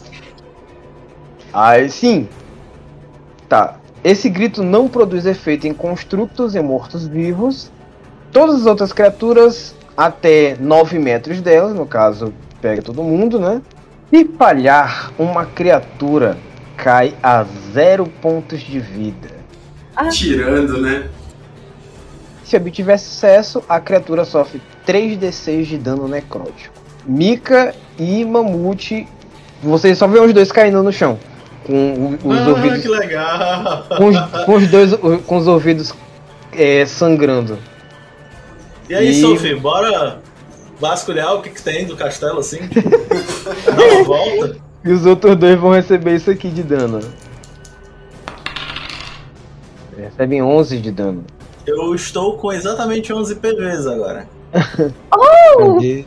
Aí sim. Tá. Esse grito não produz efeito em construtos e mortos-vivos. Todas as outras criaturas até 9 metros delas, no caso, pega todo mundo, né? Se falhar, uma criatura cai a zero pontos de vida. Tirando, né? Se obtiver sucesso, a criatura sofre 3d6 de dano necrótico. Mika e Mamute, vocês só vê os dois caindo no chão. Com os ah, ouvidos. que legal! Com os, com os dois com os ouvidos é, sangrando. E aí, E- Sophie, bora vasculhar o que, que tem do castelo assim? Dá uma volta. E os outros dois vão receber isso aqui de dano. Recebem 11 de dano. Eu estou com exatamente 11 PVs agora. Cadê?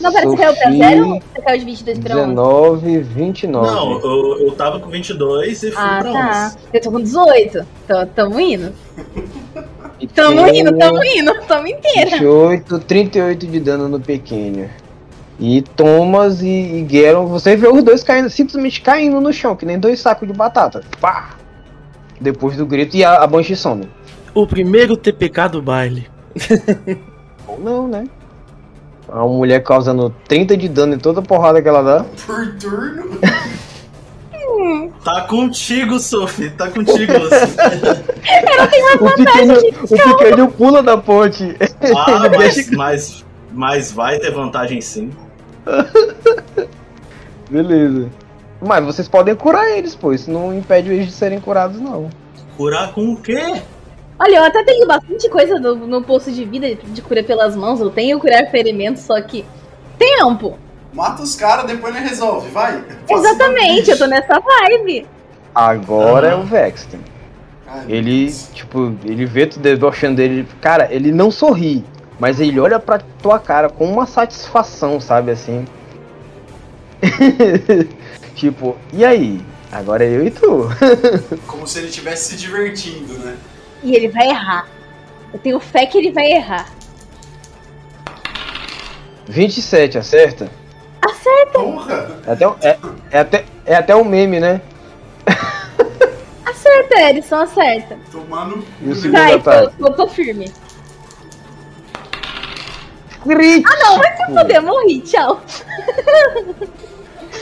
Não, pera, você caiu pra zero? Você caiu de 22 pra 11? 19, 29. Não, eu, eu tava com 22 e fui Ah, pra tá. 11. Eu tô com 18. Tô, tamo indo. Tamo tem indo, tamo indo. Tamo inteira. 28, 38 de dano no pequeno. E Thomas e, e Geron, você vê os dois caindo, simplesmente caindo no chão, que nem dois sacos de batata. Pá! Depois do grito e a, a Banshee some. O primeiro TPK do baile. Ou não, né? A mulher causando 30 de dano em toda porrada que ela dá. Por turno. Tá contigo, Sophie, tá contigo. Lucy. O pequeno, o pequeno pula da ponte. Ah, mas, mas, mas vai ter vantagem sim. Beleza. Mas vocês podem curar eles, pô. Isso não impede eles de serem curados, não. Curar com o quê? Olha, eu até tenho bastante coisa no, no poço de vida de cura pelas mãos. Eu tenho curar ferimentos, só que. Tempo! Mata os caras, depois ele resolve, vai. Exatamente, eu tô nessa vibe. Agora é Ah. o Vexten. Ai, Ele, Deus. tipo, ele vê tu debochando dele. Cara, ele não sorri, mas ele olha pra tua cara com uma satisfação, sabe assim? tipo, e aí? Agora é eu e tu. Como se ele estivesse se divertindo, né? E ele vai errar. Eu tenho fé que ele vai errar. 27, acerta? Porra! É até, o- é, é até, é até um meme, né? Acerta, Edson, acerta. Tomando. E o segundo Vai, ataque. tô, tô, tô firme. Crítico! Ah, não, vai se fuder, morri, tchau.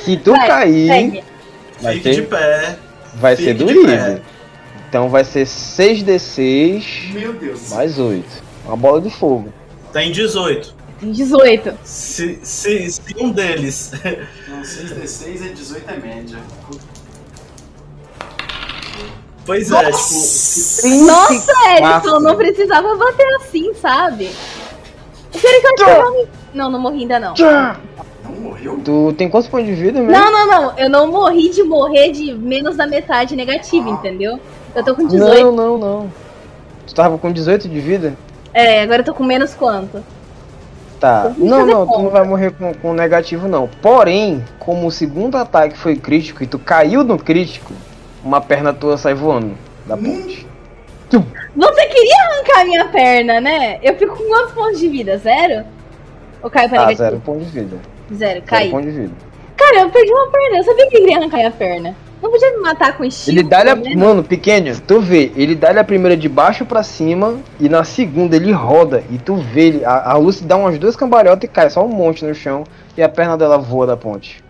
Se tu Vai, cair, vai Fique de ser, pé. vai ser fique pé. livre. Então vai ser 6d6 Meu Deus. mais 8. Uma bola de fogo. Tem 18. Tem 18. Se, se, se um deles. Não, 6d6 é 18 é média. Pois é, tipo. Nossa, Edson, não precisava bater assim, sabe? Eu queria que eu eu não... não, morri ainda não. Não morreu? Tu tem quantos pontos de vida mesmo? Não, não, não. Eu não morri de morrer de menos da metade negativa, entendeu? Eu tô com 18. Não, não, não. Tu tava com 18 de vida? É, agora eu tô com menos quanto? Tá. Não, não, tu não conta. vai morrer com, com negativo, não. Porém, como o segundo ataque foi crítico e tu caiu no crítico, uma perna tua sai voando da ponte. Você queria arrancar a minha perna, né? Eu fico com quantos pontos de vida? Zero? Ou caiu pra Ah, negativo? zero ponto de vida. Zero, Zero cai. ponto de vida. Cara, eu perdi uma perna. Eu sabia que ele queria arrancar minha perna. Não podia me matar com estilo. Ele dá-lhe a... né? Mano, pequeno, tu vê, ele dá-lhe a primeira de baixo pra cima e na segunda ele roda e tu vê ele. A, a Lucy dá umas duas cambalhotas e cai só um monte no chão e a perna dela voa da ponte.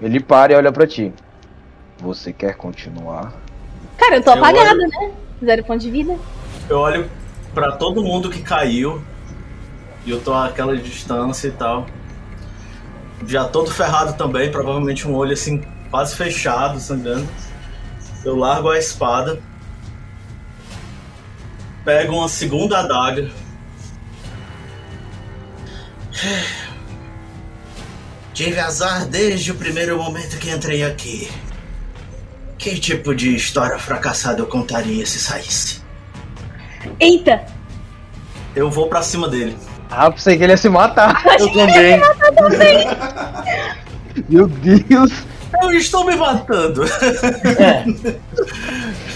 Ele para e olha pra ti. Você quer continuar? Cara, eu tô Eu olho- né? Zero ponto de vida. Eu olho pra todo mundo que caiu. E eu tô àquela distância e tal. Já todo ferrado também, provavelmente um olho assim, quase fechado, sangrando. Eu largo a espada pego uma segunda adaga. Tive azar desde o primeiro momento que entrei aqui. Que tipo de história fracassada eu contaria se saísse? Eita! Eu vou pra cima dele. Ah, pensei que ele ia se matar. Eu também. Meu Deus. Eu estou me matando. É.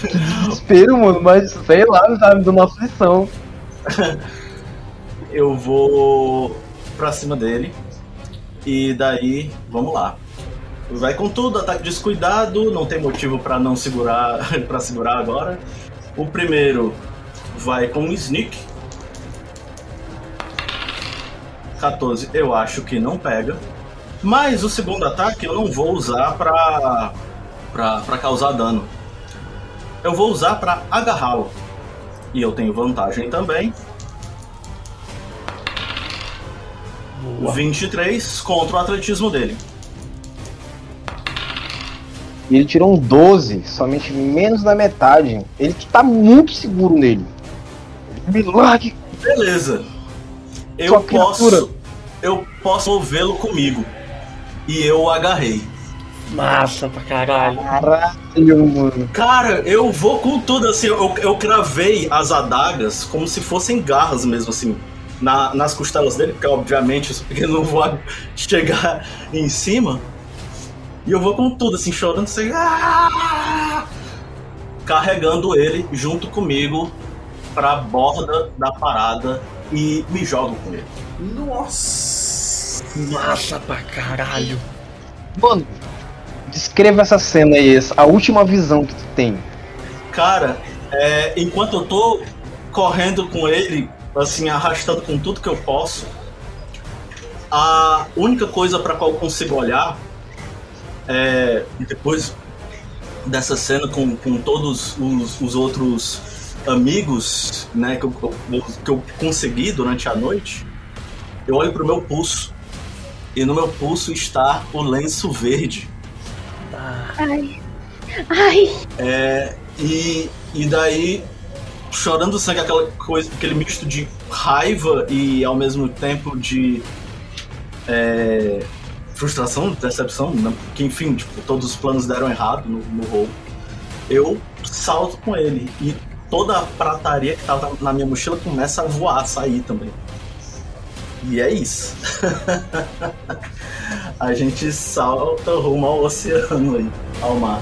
Que desespero, mano. Mas sei lá, me dando uma aflição. Eu vou pra cima dele. E daí, vamos lá. Vai com tudo, ataque descuidado, não tem motivo pra não segurar, para segurar agora. O primeiro vai com um sneak. 14, eu acho que não pega. Mas o segundo ataque eu não vou usar pra, pra, pra causar dano. Eu vou usar pra agarrá-lo. E eu tenho vantagem também. 23 contra o atletismo dele. E ele tirou um 12, somente menos da metade. Ele tá muito seguro nele. Me largue. Beleza. Eu Sua criatura. posso. Eu posso movê-lo comigo. E eu o agarrei. Massa pra caralho. Caralho, mano. Cara, eu vou com tudo assim. Eu, eu cravei as adagas como se fossem garras mesmo, assim. Na, nas costelas dele, porque obviamente eu não vou chegar em cima. E eu vou com tudo, assim, chorando, assim. "Ah!" Carregando ele junto comigo pra borda da parada e me jogo com ele. Nossa! Massa pra caralho. Mano, descreva essa cena aí, essa- a última visão que tu tem. Cara, é, enquanto eu tô correndo com ele, assim, arrastando com tudo que eu posso, a única coisa pra qual eu consigo olhar é. Depois dessa cena com, com todos os, os outros amigos né, que, eu, que eu consegui durante a noite, eu olho pro meu pulso. E no meu pulso está o lenço verde. Ai. Ai. É, e, e daí, chorando sangue, aquela coisa, aquele misto de raiva e ao mesmo tempo de é, frustração, decepção, que enfim, tipo, todos os planos deram errado no, no roubo. Eu salto com ele e toda a prataria que tava na minha mochila começa a voar, sair também. E é isso. a gente salta rumo ao oceano aí, ao mar.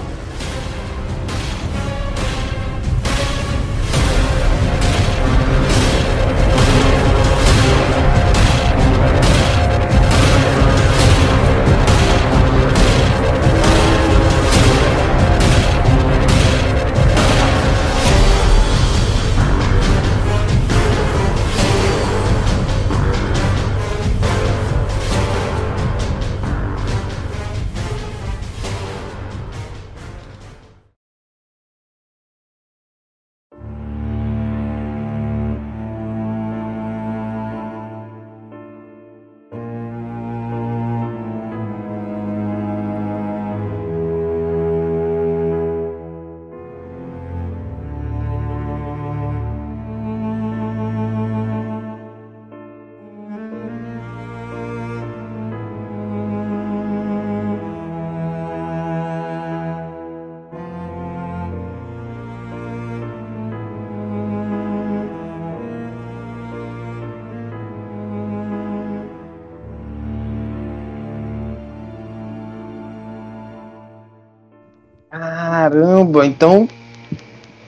Caramba, então,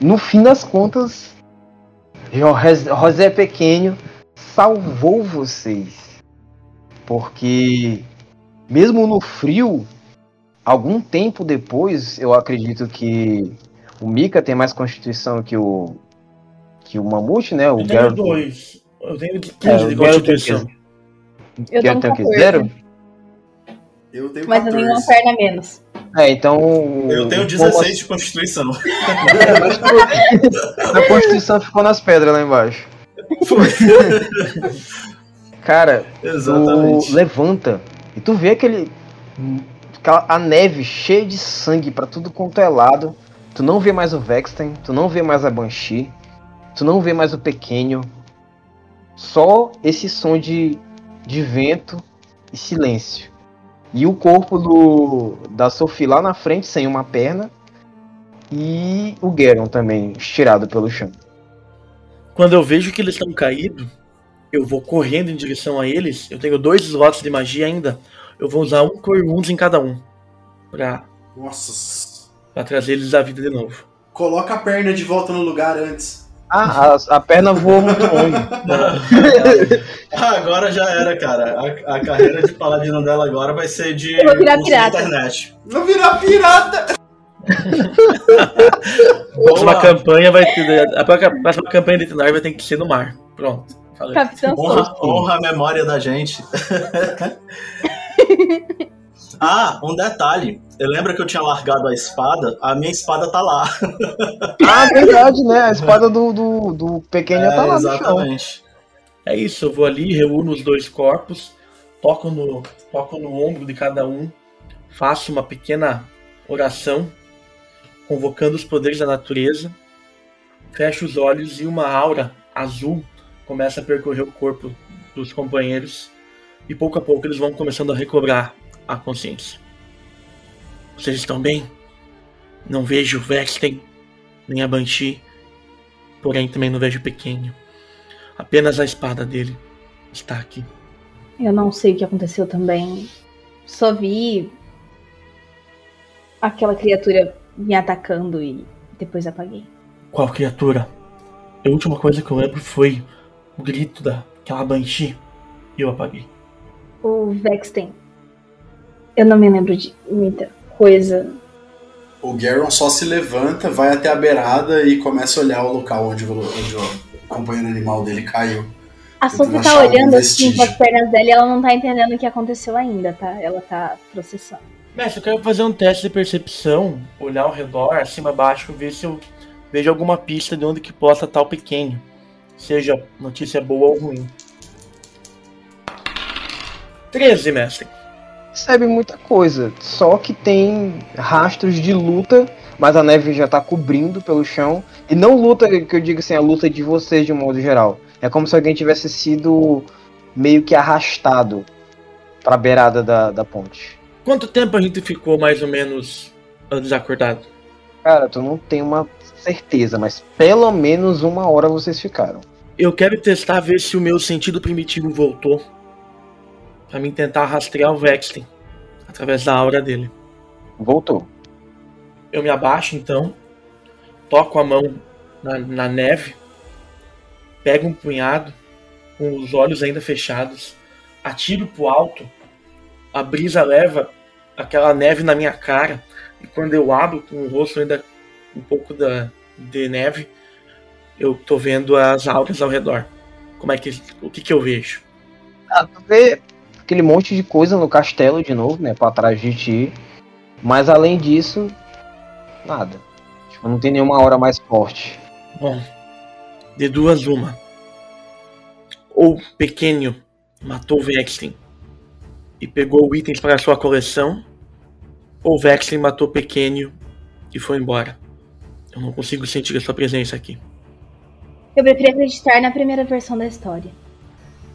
no fim das contas, Jo- José Pequeno salvou vocês. Porque, mesmo no frio, algum tempo depois, eu acredito que o Mika tem mais constituição que o que o Mamute, né? O Eu tenho Garrett- dois. Eu tenho de É, 15 o de constituição. Eu que tenho tenho que 14. zero? Eu tenho Mas eu 14. tenho uma perna menos. É, então. Eu tenho o 16 de constituição. A Constituição ficou nas pedras lá embaixo. Cara, Exatamente. tu levanta e tu vê aquele. a neve cheia de sangue pra tudo quanto é lado. Tu não vê mais o Vexten, tu não vê mais a Banshee. tu não vê mais o pequeno. Só esse som de, de vento e silêncio. E o corpo do da Sophie lá na frente, sem uma perna. E o Geron também, estirado pelo chão. Quando eu vejo que eles estão caídos, eu vou correndo em direção a eles. Eu tenho dois slots de magia ainda. Eu vou usar um Corunds em cada um. Pra, Nossa. pra trazer eles à vida de novo. Coloca a perna de volta no lugar antes. Ah, a, a perna voa muito longe. Ah, agora já era, cara. A, a carreira de paladino dela agora vai ser de Eu vou virar pirata. internet. Vou virar pirata! Próxima Boa. campanha vai ter. A próxima próxima campanha de Tenar vai ter que ser no mar. Pronto. Falei. Capitão Honra, honra a memória da gente. ah, um detalhe. Eu lembro que eu tinha largado a espada, a minha espada tá lá. Ah, verdade, né? A espada do, do, do pequeno tá lá no chão. exatamente. É isso, eu vou ali, reúno os dois corpos, toco no, toco no ombro de cada um, faço uma pequena oração, convocando os poderes da natureza, fecho os olhos e uma aura azul começa a percorrer o corpo dos companheiros e pouco a pouco eles vão começando a recobrar a consciência. Vocês estão bem? Não vejo Vexten, nem a Banshee, porém também não vejo o Pequeno. Apenas a espada dele está aqui. Eu não sei o que aconteceu também. Só vi aquela criatura me atacando e depois apaguei. Qual criatura? A última coisa que eu lembro foi o grito daquela Banshee e eu apaguei. O Vexten. Eu não me lembro de muita coisa. O Garon só se levanta, vai até a beirada e começa a olhar o local onde, o- onde o companheiro animal dele caiu. A Sophie tá olhando assim com as pernas dela e ela não tá entendendo o que aconteceu ainda, tá? Ela tá processando. Mestre, eu quero fazer um teste de percepção, olhar ao redor, acima abaixo, ver se eu vejo alguma pista de onde que possa estar o pequeno. Seja notícia boa ou ruim. 13, mestre. Percebe muita coisa, só que tem rastros de luta, mas a neve já tá cobrindo pelo chão. E não luta, que eu digo assim, a luta de vocês de um modo geral. É como se alguém tivesse sido meio que arrastado pra beirada da, da ponte. Quanto tempo a gente ficou mais ou menos desacordado? Cara, tu não tem uma certeza, mas pelo menos uma hora vocês ficaram. Eu quero testar ver se o meu sentido primitivo voltou. Pra mim tentar rastrear o Vexten através da aura dele. Voltou. Eu me abaixo então, toco a mão na, na neve, pego um punhado, com os olhos ainda fechados, atiro pro alto, a brisa leva aquela neve na minha cara, e quando eu abro com o rosto ainda um pouco da, de neve, eu tô vendo as auras ao redor. Como é que. O que, que eu vejo? Ah, tu vê aquele monte de coisa no castelo de novo, né? Pra trás de ti. Mas além disso, nada. Tipo, não tem nenhuma hora mais forte. Bom, de duas uma. Ou Pequeno matou Vexten e pegou itens para sua coleção, ou Vexten matou Pequeno e foi embora. Eu não consigo sentir a sua presença aqui. Eu prefiro acreditar na primeira versão da história.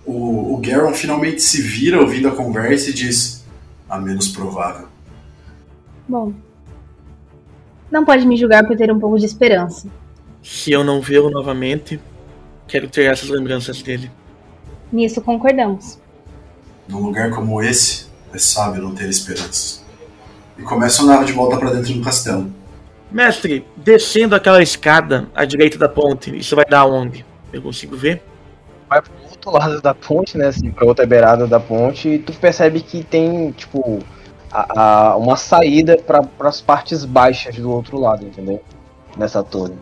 O, o Garon finalmente se vira ouvindo a conversa e diz: A menos provável. Bom. Não pode me julgar por ter um pouco de esperança. Se eu não vê-lo novamente, quero ter essas lembranças dele. Nisso concordamos. Num lugar como esse, é sábio não ter esperança. E começa a andar de volta pra dentro do castelo. Mestre, descendo aquela escada à direita da ponte, isso vai dar aonde? Eu consigo ver? Vai pro outro lado da ponte, né? Assim, pra outra beirada da ponte, e tu percebe que tem, tipo, a, a- uma saída para as partes baixas do outro lado, entendeu? Nessa torre.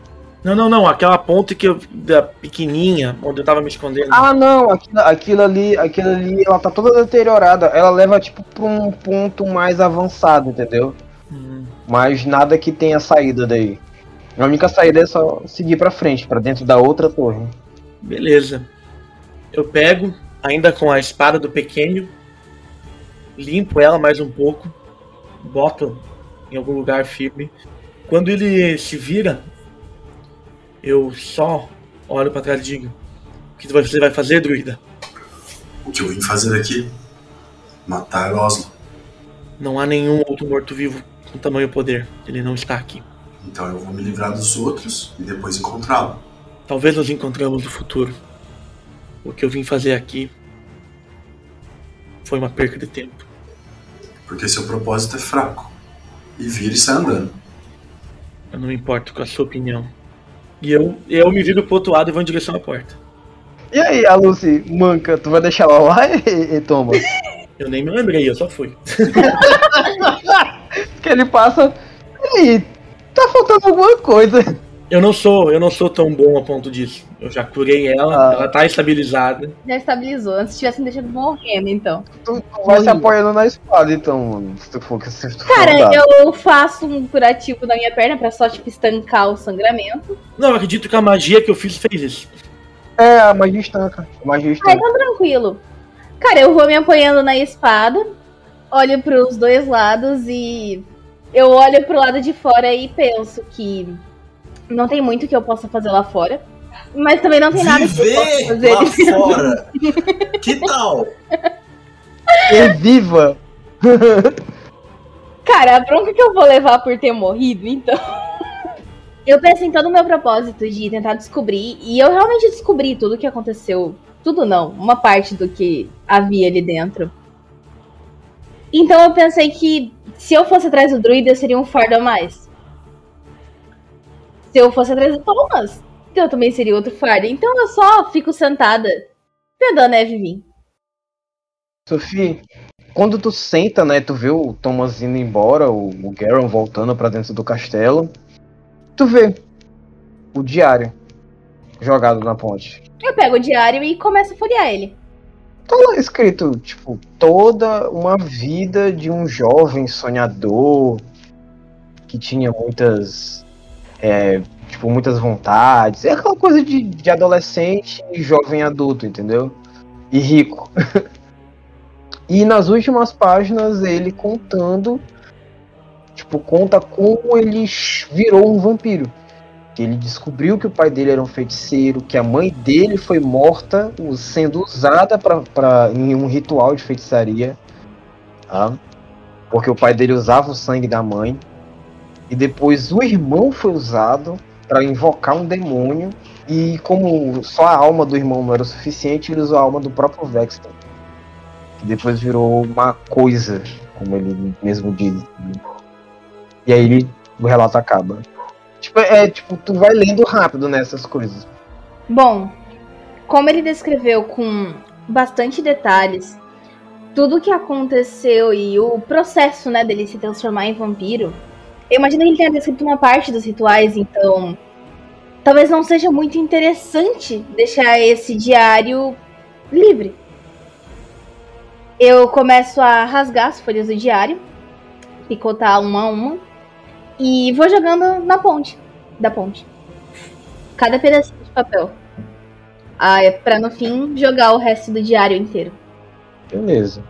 Não, não, não. Aquela ponte que eu, da pequenininha, onde eu tava me escondendo. Ah, não, aquilo, aquilo ali, aquilo ali, ela tá toda deteriorada. Ela leva, tipo, pra um ponto mais avançado, entendeu? Hum, Mas nada que tenha saída daí. A única saída é só seguir pra frente, pra dentro da outra torre. beleza. Eu pego, ainda com a espada do pequeno, limpo ela mais um pouco, boto em algum lugar firme. Quando ele se vira, eu só olho pra trás e digo: O que você vai fazer, druida? O que eu vim fazer aqui? Matar Oslo. Não há nenhum outro morto-vivo com tamanho poder. Ele não está aqui. Então eu vou me livrar dos outros e depois encontrá-lo. Talvez nos encontramos no futuro. O que eu vim fazer aqui foi uma perca de tempo. Porque seu propósito é fraco. E vira e sai andando. Eu não me importo com a sua opinião. E eu, eu me viro pro outro lado e vou em direção à porta. E aí, a Lucy manca, tu vai deixar ela lá e, e toma? Eu nem me lembrei, eu só fui. que ele passa. E tá faltando alguma coisa. Eu não sou, eu não sou tão bom a ponto disso. Eu já curei ela, Ah. ela tá estabilizada. Já estabilizou. Antes tivessem deixado morrendo, então. Tu, tu vai se apoiando na espada, então, mano. Se tu for, se tu Cara, eu faço um curativo na minha perna pra só, tipo, estancar o sangramento. Não, eu acredito que a magia que eu fiz fez isso. É, a magia estanca. A magia Ah, estanca. então tranquilo. Cara, eu vou me apoiando na espada, olho pros dois lados e eu olho pro lado de fora e penso que não tem muito que eu possa fazer lá fora. Mas também não tem nada que eu possa fazer. lá fora. Que tal? E viva! Cara, a bronca que eu vou levar por ter morrido, então. Eu penso em todo o meu propósito de tentar descobrir, e eu realmente descobri tudo o que aconteceu. Tudo não, uma parte do que havia ali dentro. Então eu pensei que se eu fosse atrás do druida, eu seria um fardo a mais. Se eu fosse atrás do Thomas, eu também seria outro fardo. Então eu só fico sentada, vendo a neve vir. Sophie, quando tu senta, né, tu vê o Thomas indo embora, o, o Garon voltando pra dentro do castelo, tu vê o diário jogado na ponte. Eu pego o diário e começo a folhear ele. Tá lá escrito, tipo, toda uma vida de um jovem sonhador que tinha muitas, é, tipo, muitas vontades. É aquela coisa de, de adolescente e jovem adulto, entendeu? E rico. e nas últimas páginas ele contando, tipo, conta como ele virou um vampiro. Que ele descobriu que o pai dele era um feiticeiro, que a mãe dele foi morta sendo usada pra, em um ritual de feitiçaria. Tá? Porque o pai dele usava o sangue da mãe. E depois o irmão foi usado para invocar um demônio. E como só a alma do irmão não era o suficiente, ele usou a alma do próprio Vexton. Que depois virou uma coisa, como ele mesmo diz. E aí ele, o relato acaba. Tipo, é tipo, tu vai lendo rápido nessas coisas. Bom, como ele descreveu com bastante detalhes tudo o que aconteceu e o processo, né, dele se transformar em vampiro, eu imagino que ele tenha descrito uma parte dos rituais, então talvez não seja muito interessante deixar esse diário livre. Eu começo a rasgar as folhas do diário, picotar uma a uma, e vou jogando na ponte, da ponte. Cada pedacinho de papel. Ah, é pra no fim jogar o resto do diário inteiro. Beleza.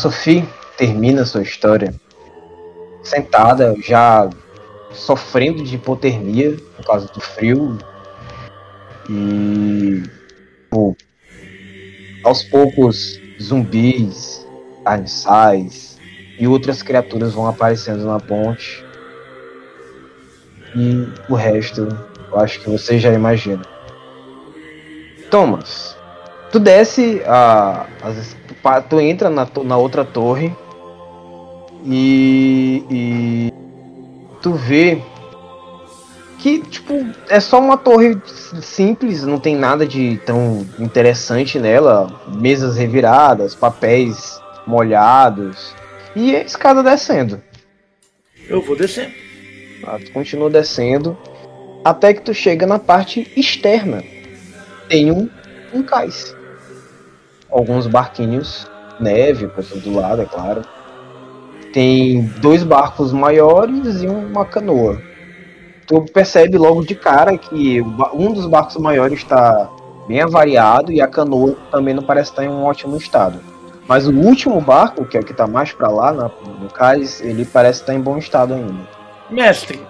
Sophie termina sua história sentada, já sofrendo de hipotermia por causa do frio. E pô, aos poucos zumbis, carniçais e outras criaturas vão aparecendo na ponte. E o resto, eu acho que você já imagina. Thomas, tu desce a, as, tu entra na, na outra torre e, e tu vê que tipo é só uma torre simples, não tem nada de tão interessante nela, mesas reviradas, papéis molhados e a escada descendo. Eu vou descer. Ah, tu continua descendo até que tu chega na parte externa. Tem um, um cais. Alguns barquinhos, neve por todo lado, é claro. Tem dois barcos maiores e uma canoa. Tu percebe logo de cara que um dos barcos maiores está bem avariado e a canoa também não parece estar em um ótimo estado. Mas o último barco, que é o que está mais para lá, no cais, ele parece estar em bom estado ainda. Mestre,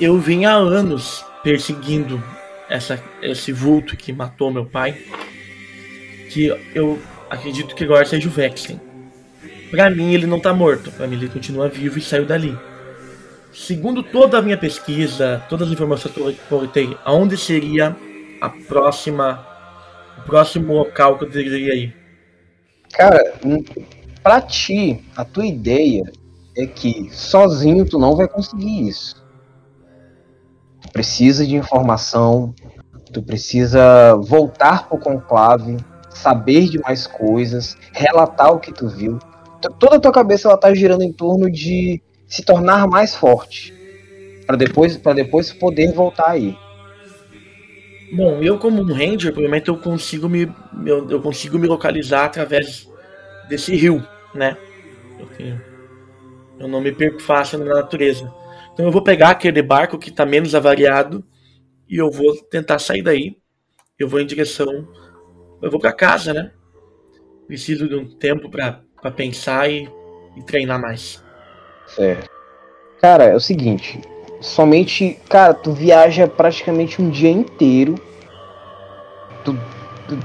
eu vim há anos perseguindo essa, esse vulto que matou meu pai. Que eu acredito que agora seja o Vexen. Pra mim ele não tá morto, pra mim ele continua vivo e saiu dali. Segundo toda a minha pesquisa, todas as informações que eu coletei, aonde seria a próxima, o próximo local que eu deveria ir? Cara, pra ti, a tua ideia é que sozinho tu não vai conseguir isso. Tu precisa de informação, tu precisa voltar pro conclave, saber de mais coisas, relatar o que tu viu toda a tua cabeça ela tá girando em torno de se tornar mais forte para depois para depois poder voltar aí. Bom, eu como um ranger, provavelmente eu consigo me eu, eu consigo me localizar através desse rio, né? Eu, eu não me perco fácil na natureza. Então eu vou pegar aquele barco que está menos avariado e eu vou tentar sair daí. Eu vou em direção eu vou para casa, né? Preciso de um tempo para pensar e, e, treinar mais. Certo. Cara, é o seguinte, somente, cara, tu viaja praticamente um dia inteiro. Tu, tu,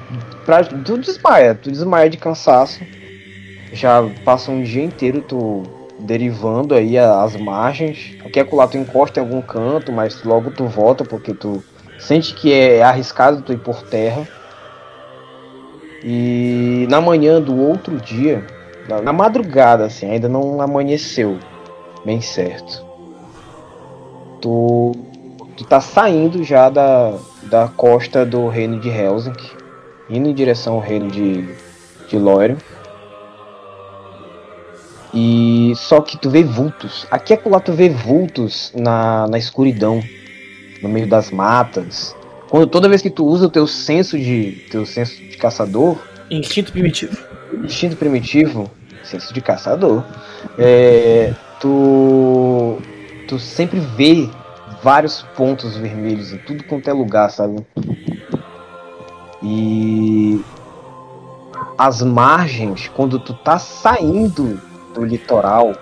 pra, tu desmaia, tu desmaia de cansaço. Já passa um dia inteiro tu derivando aí as margens. Aqui é lá tu encosta em algum canto, mas logo tu volta porque tu sente que é arriscado tu ir por terra. E na manhã do outro dia, na, na madrugada, assim, ainda não amanheceu bem certo. Tu, tu tá saindo já da, da costa do reino de Helsinki, indo em direção ao reino de, de Lórien. E só que tu vê vultos. Aqui é lá tu vê vultos na, na escuridão, no meio das matas. Quando toda vez que tu usa o teu senso de teu senso de caçador, instinto primitivo instinto primitivo, senso de caçador, é, tu, tu sempre vê vários pontos vermelhos em tudo quanto é lugar, sabe? E as margens, quando tu tá saindo do litoral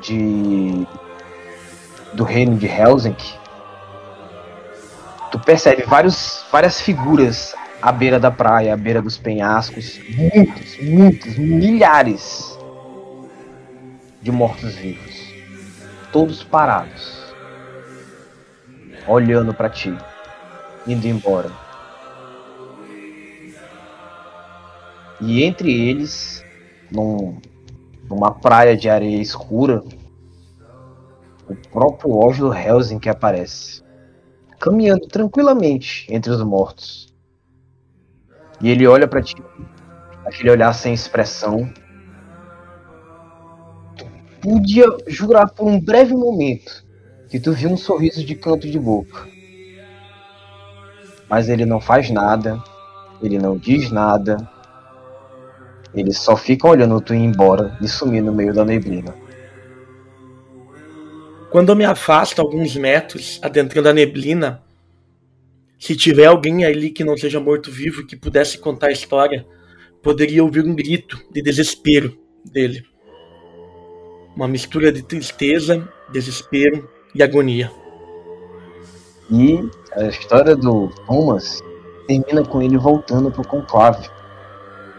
de do reino de Helsinki, tu percebe vários, várias figuras à beira da praia, à beira dos penhascos, muitos, muitos, milhares de mortos-vivos, todos parados, olhando para ti, indo embora. E entre eles, num, numa praia de areia escura, o próprio Oslo Helsing que aparece, caminhando tranquilamente entre os mortos. E ele olha para ti, aquele olhar sem expressão. Tu podia jurar por um breve momento que tu viu um sorriso de canto de boca. Mas ele não faz nada, ele não diz nada. Ele só fica olhando tu ir embora e sumir no meio da neblina. Quando eu me afasto alguns metros, adentrando a neblina, se tiver alguém ali que não seja morto-vivo que pudesse contar a história, poderia ouvir um grito de desespero dele. Uma mistura de tristeza, desespero e agonia. E a história do Thomas termina com ele voltando pro conclave.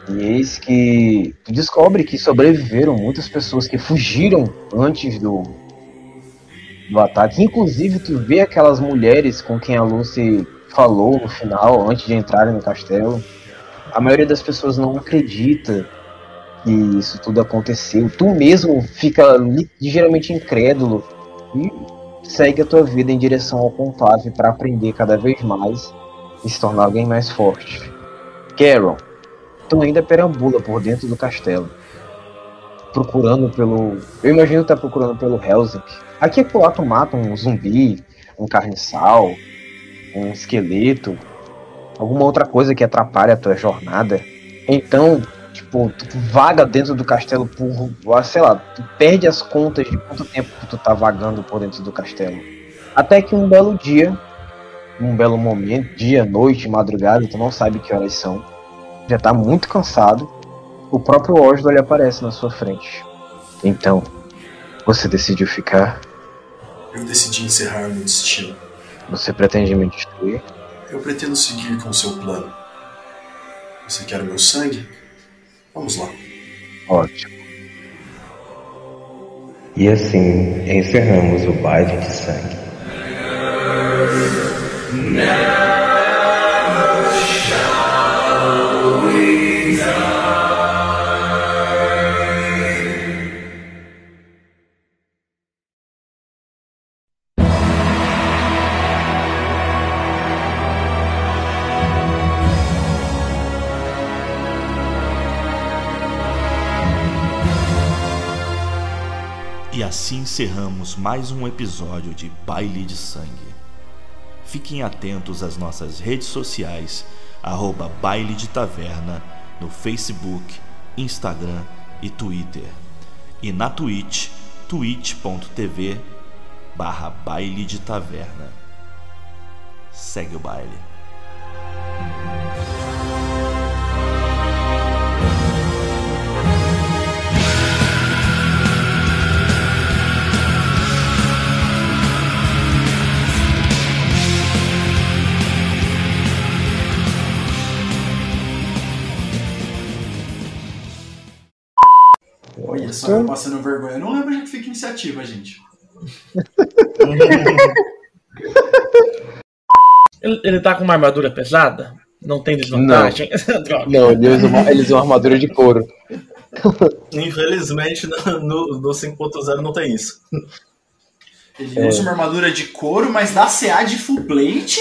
E eis que descobre que sobreviveram muitas pessoas que fugiram antes do, do ataque. Inclusive, tu vê aquelas mulheres com quem a Lucy falou no final, antes de entrarem no castelo. A maioria das pessoas não acredita que isso tudo aconteceu. Tu mesmo fica li- ligeiramente incrédulo e segue a tua vida em direção ao conclave para aprender cada vez mais e se tornar alguém mais forte. Carol, tu ainda perambula por dentro do castelo, procurando pelo. Eu imagino que tá procurando pelo Helsinki. Aqui e acolá tu mata um zumbi, um carniçal, um esqueleto, alguma outra coisa que atrapalha a tua jornada. Então, tipo, tu vaga dentro do castelo por, sei lá, tu perde as contas de quanto tempo tu tá vagando por dentro do castelo. Até que um belo dia, um belo momento, dia, noite, madrugada, tu não sabe que horas são, já tá muito cansado, o próprio Oswald aparece na sua frente. Então, você decidiu ficar? Eu decidi encerrar meu destino. Você pretende me destruir? Eu pretendo seguir com o seu plano. Você quer o meu sangue? Vamos lá. Ótimo. E assim encerramos o baile de sangue. E encerramos mais um episódio de Baile de Sangue. Fiquem atentos às nossas redes sociais, arroba Baile de Taverna, no Facebook, Instagram e Twitter. E na Twitch, twitch.tv barra Baile de Taverna. Segue o baile. Olha só, eu passando vergonha. Eu não lembro de que fica iniciativa, gente. Ele, ele tá com uma armadura pesada? Não tem desvantagem? Droga. Não, ele usa uma, ele usa uma armadura de couro. Infelizmente, no, no, no 5.0 não tem isso. Ele usa uma armadura de couro, mas dá CA de full plate.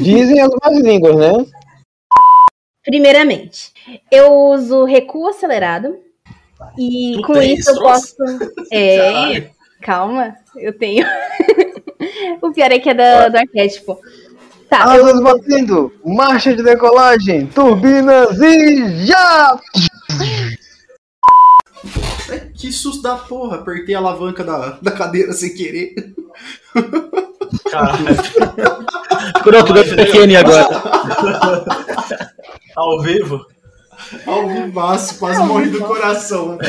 Dizem as más línguas, né? Primeiramente, eu uso recuo acelerado. E Tu com isso eu posso. É, Caralho. calma, eu tenho. o pior é que é do, do arquétipo. Tá, eu, Asas batendo, marcha de decolagem, turbinas e já! Que susto da porra. Apertei a alavanca da, da cadeira sem querer. Caralho, Pronto, deu pequeno agora. ao vivo. Ao vivaço, quase morri do coração.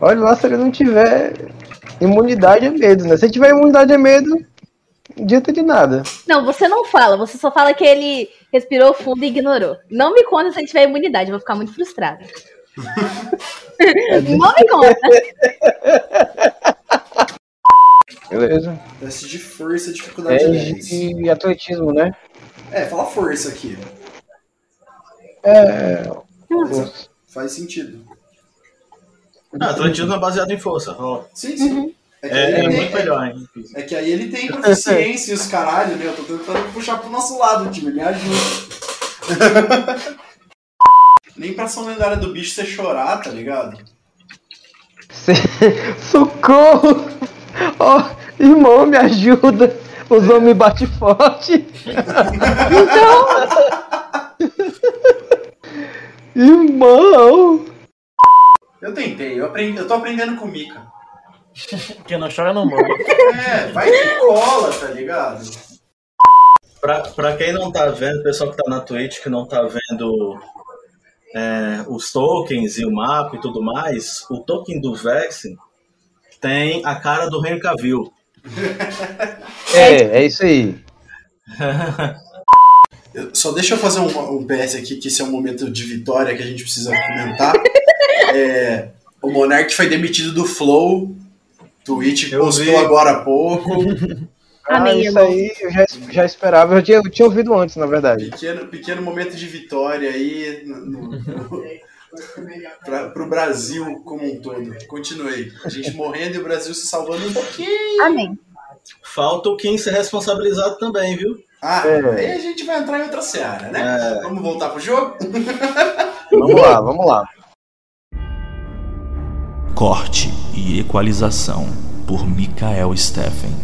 Olha lá se ele não tiver imunidade a medo, né? Se ele tiver imunidade a medo, não adianta de nada. Não, você não fala, você só fala que ele respirou fundo e ignorou. Não me conta se ele tiver imunidade, eu vou ficar muito frustrada. não me conta. Beleza. Teste de força, dificuldade 10. É de atletismo, né? É, fala força aqui. É. Força. Faz sentido. Ah, atletismo é baseado em força. ó. Sim, sim. É que, É, aí é ele muito tem, melhor, hein? é que aí ele tem proficiência e os caralho, né? Eu tô tentando puxar pro nosso lado, time. Me ajuda. Nem pra ação lendária do bicho você chorar, tá ligado? Socorro! Ó, irmão, me ajuda! Os homens batem forte! Irmão! Eu tentei, eu, aprendi, eu tô aprendendo com o Mika. Quem não chora não morre. É, vai que cola, tá ligado? Pra, pra quem não tá vendo, o pessoal que tá na Twitch que não tá vendo é, os tokens e o mapa e tudo mais, o token do Vexen tem a cara do Henry Cavill. É, é isso aí. Só deixa eu fazer um, um PS aqui, que esse é um momento de vitória que a gente precisa comentar. É, o Monark foi demitido do Flow. Twitch Eu postou vi. agora há pouco. Ah, Amém, isso aí eu já, já esperava. Eu tinha, eu tinha ouvido antes, na verdade. Pequeno, pequeno momento de vitória aí no, no, pra, pro Brasil como um todo. Continuei. A gente morrendo e o Brasil se salvando um pouquinho. Amém. Falta o Kim ser responsabilizado também, viu? Ah, É. aí a gente vai entrar em outra seara, né? É. Vamos voltar pro jogo? Vamos lá, vamos lá. Corte e equalização por Mikael Steffen.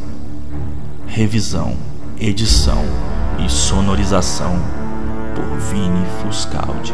Revisão, edição e sonorização por Vini Fuscaldi.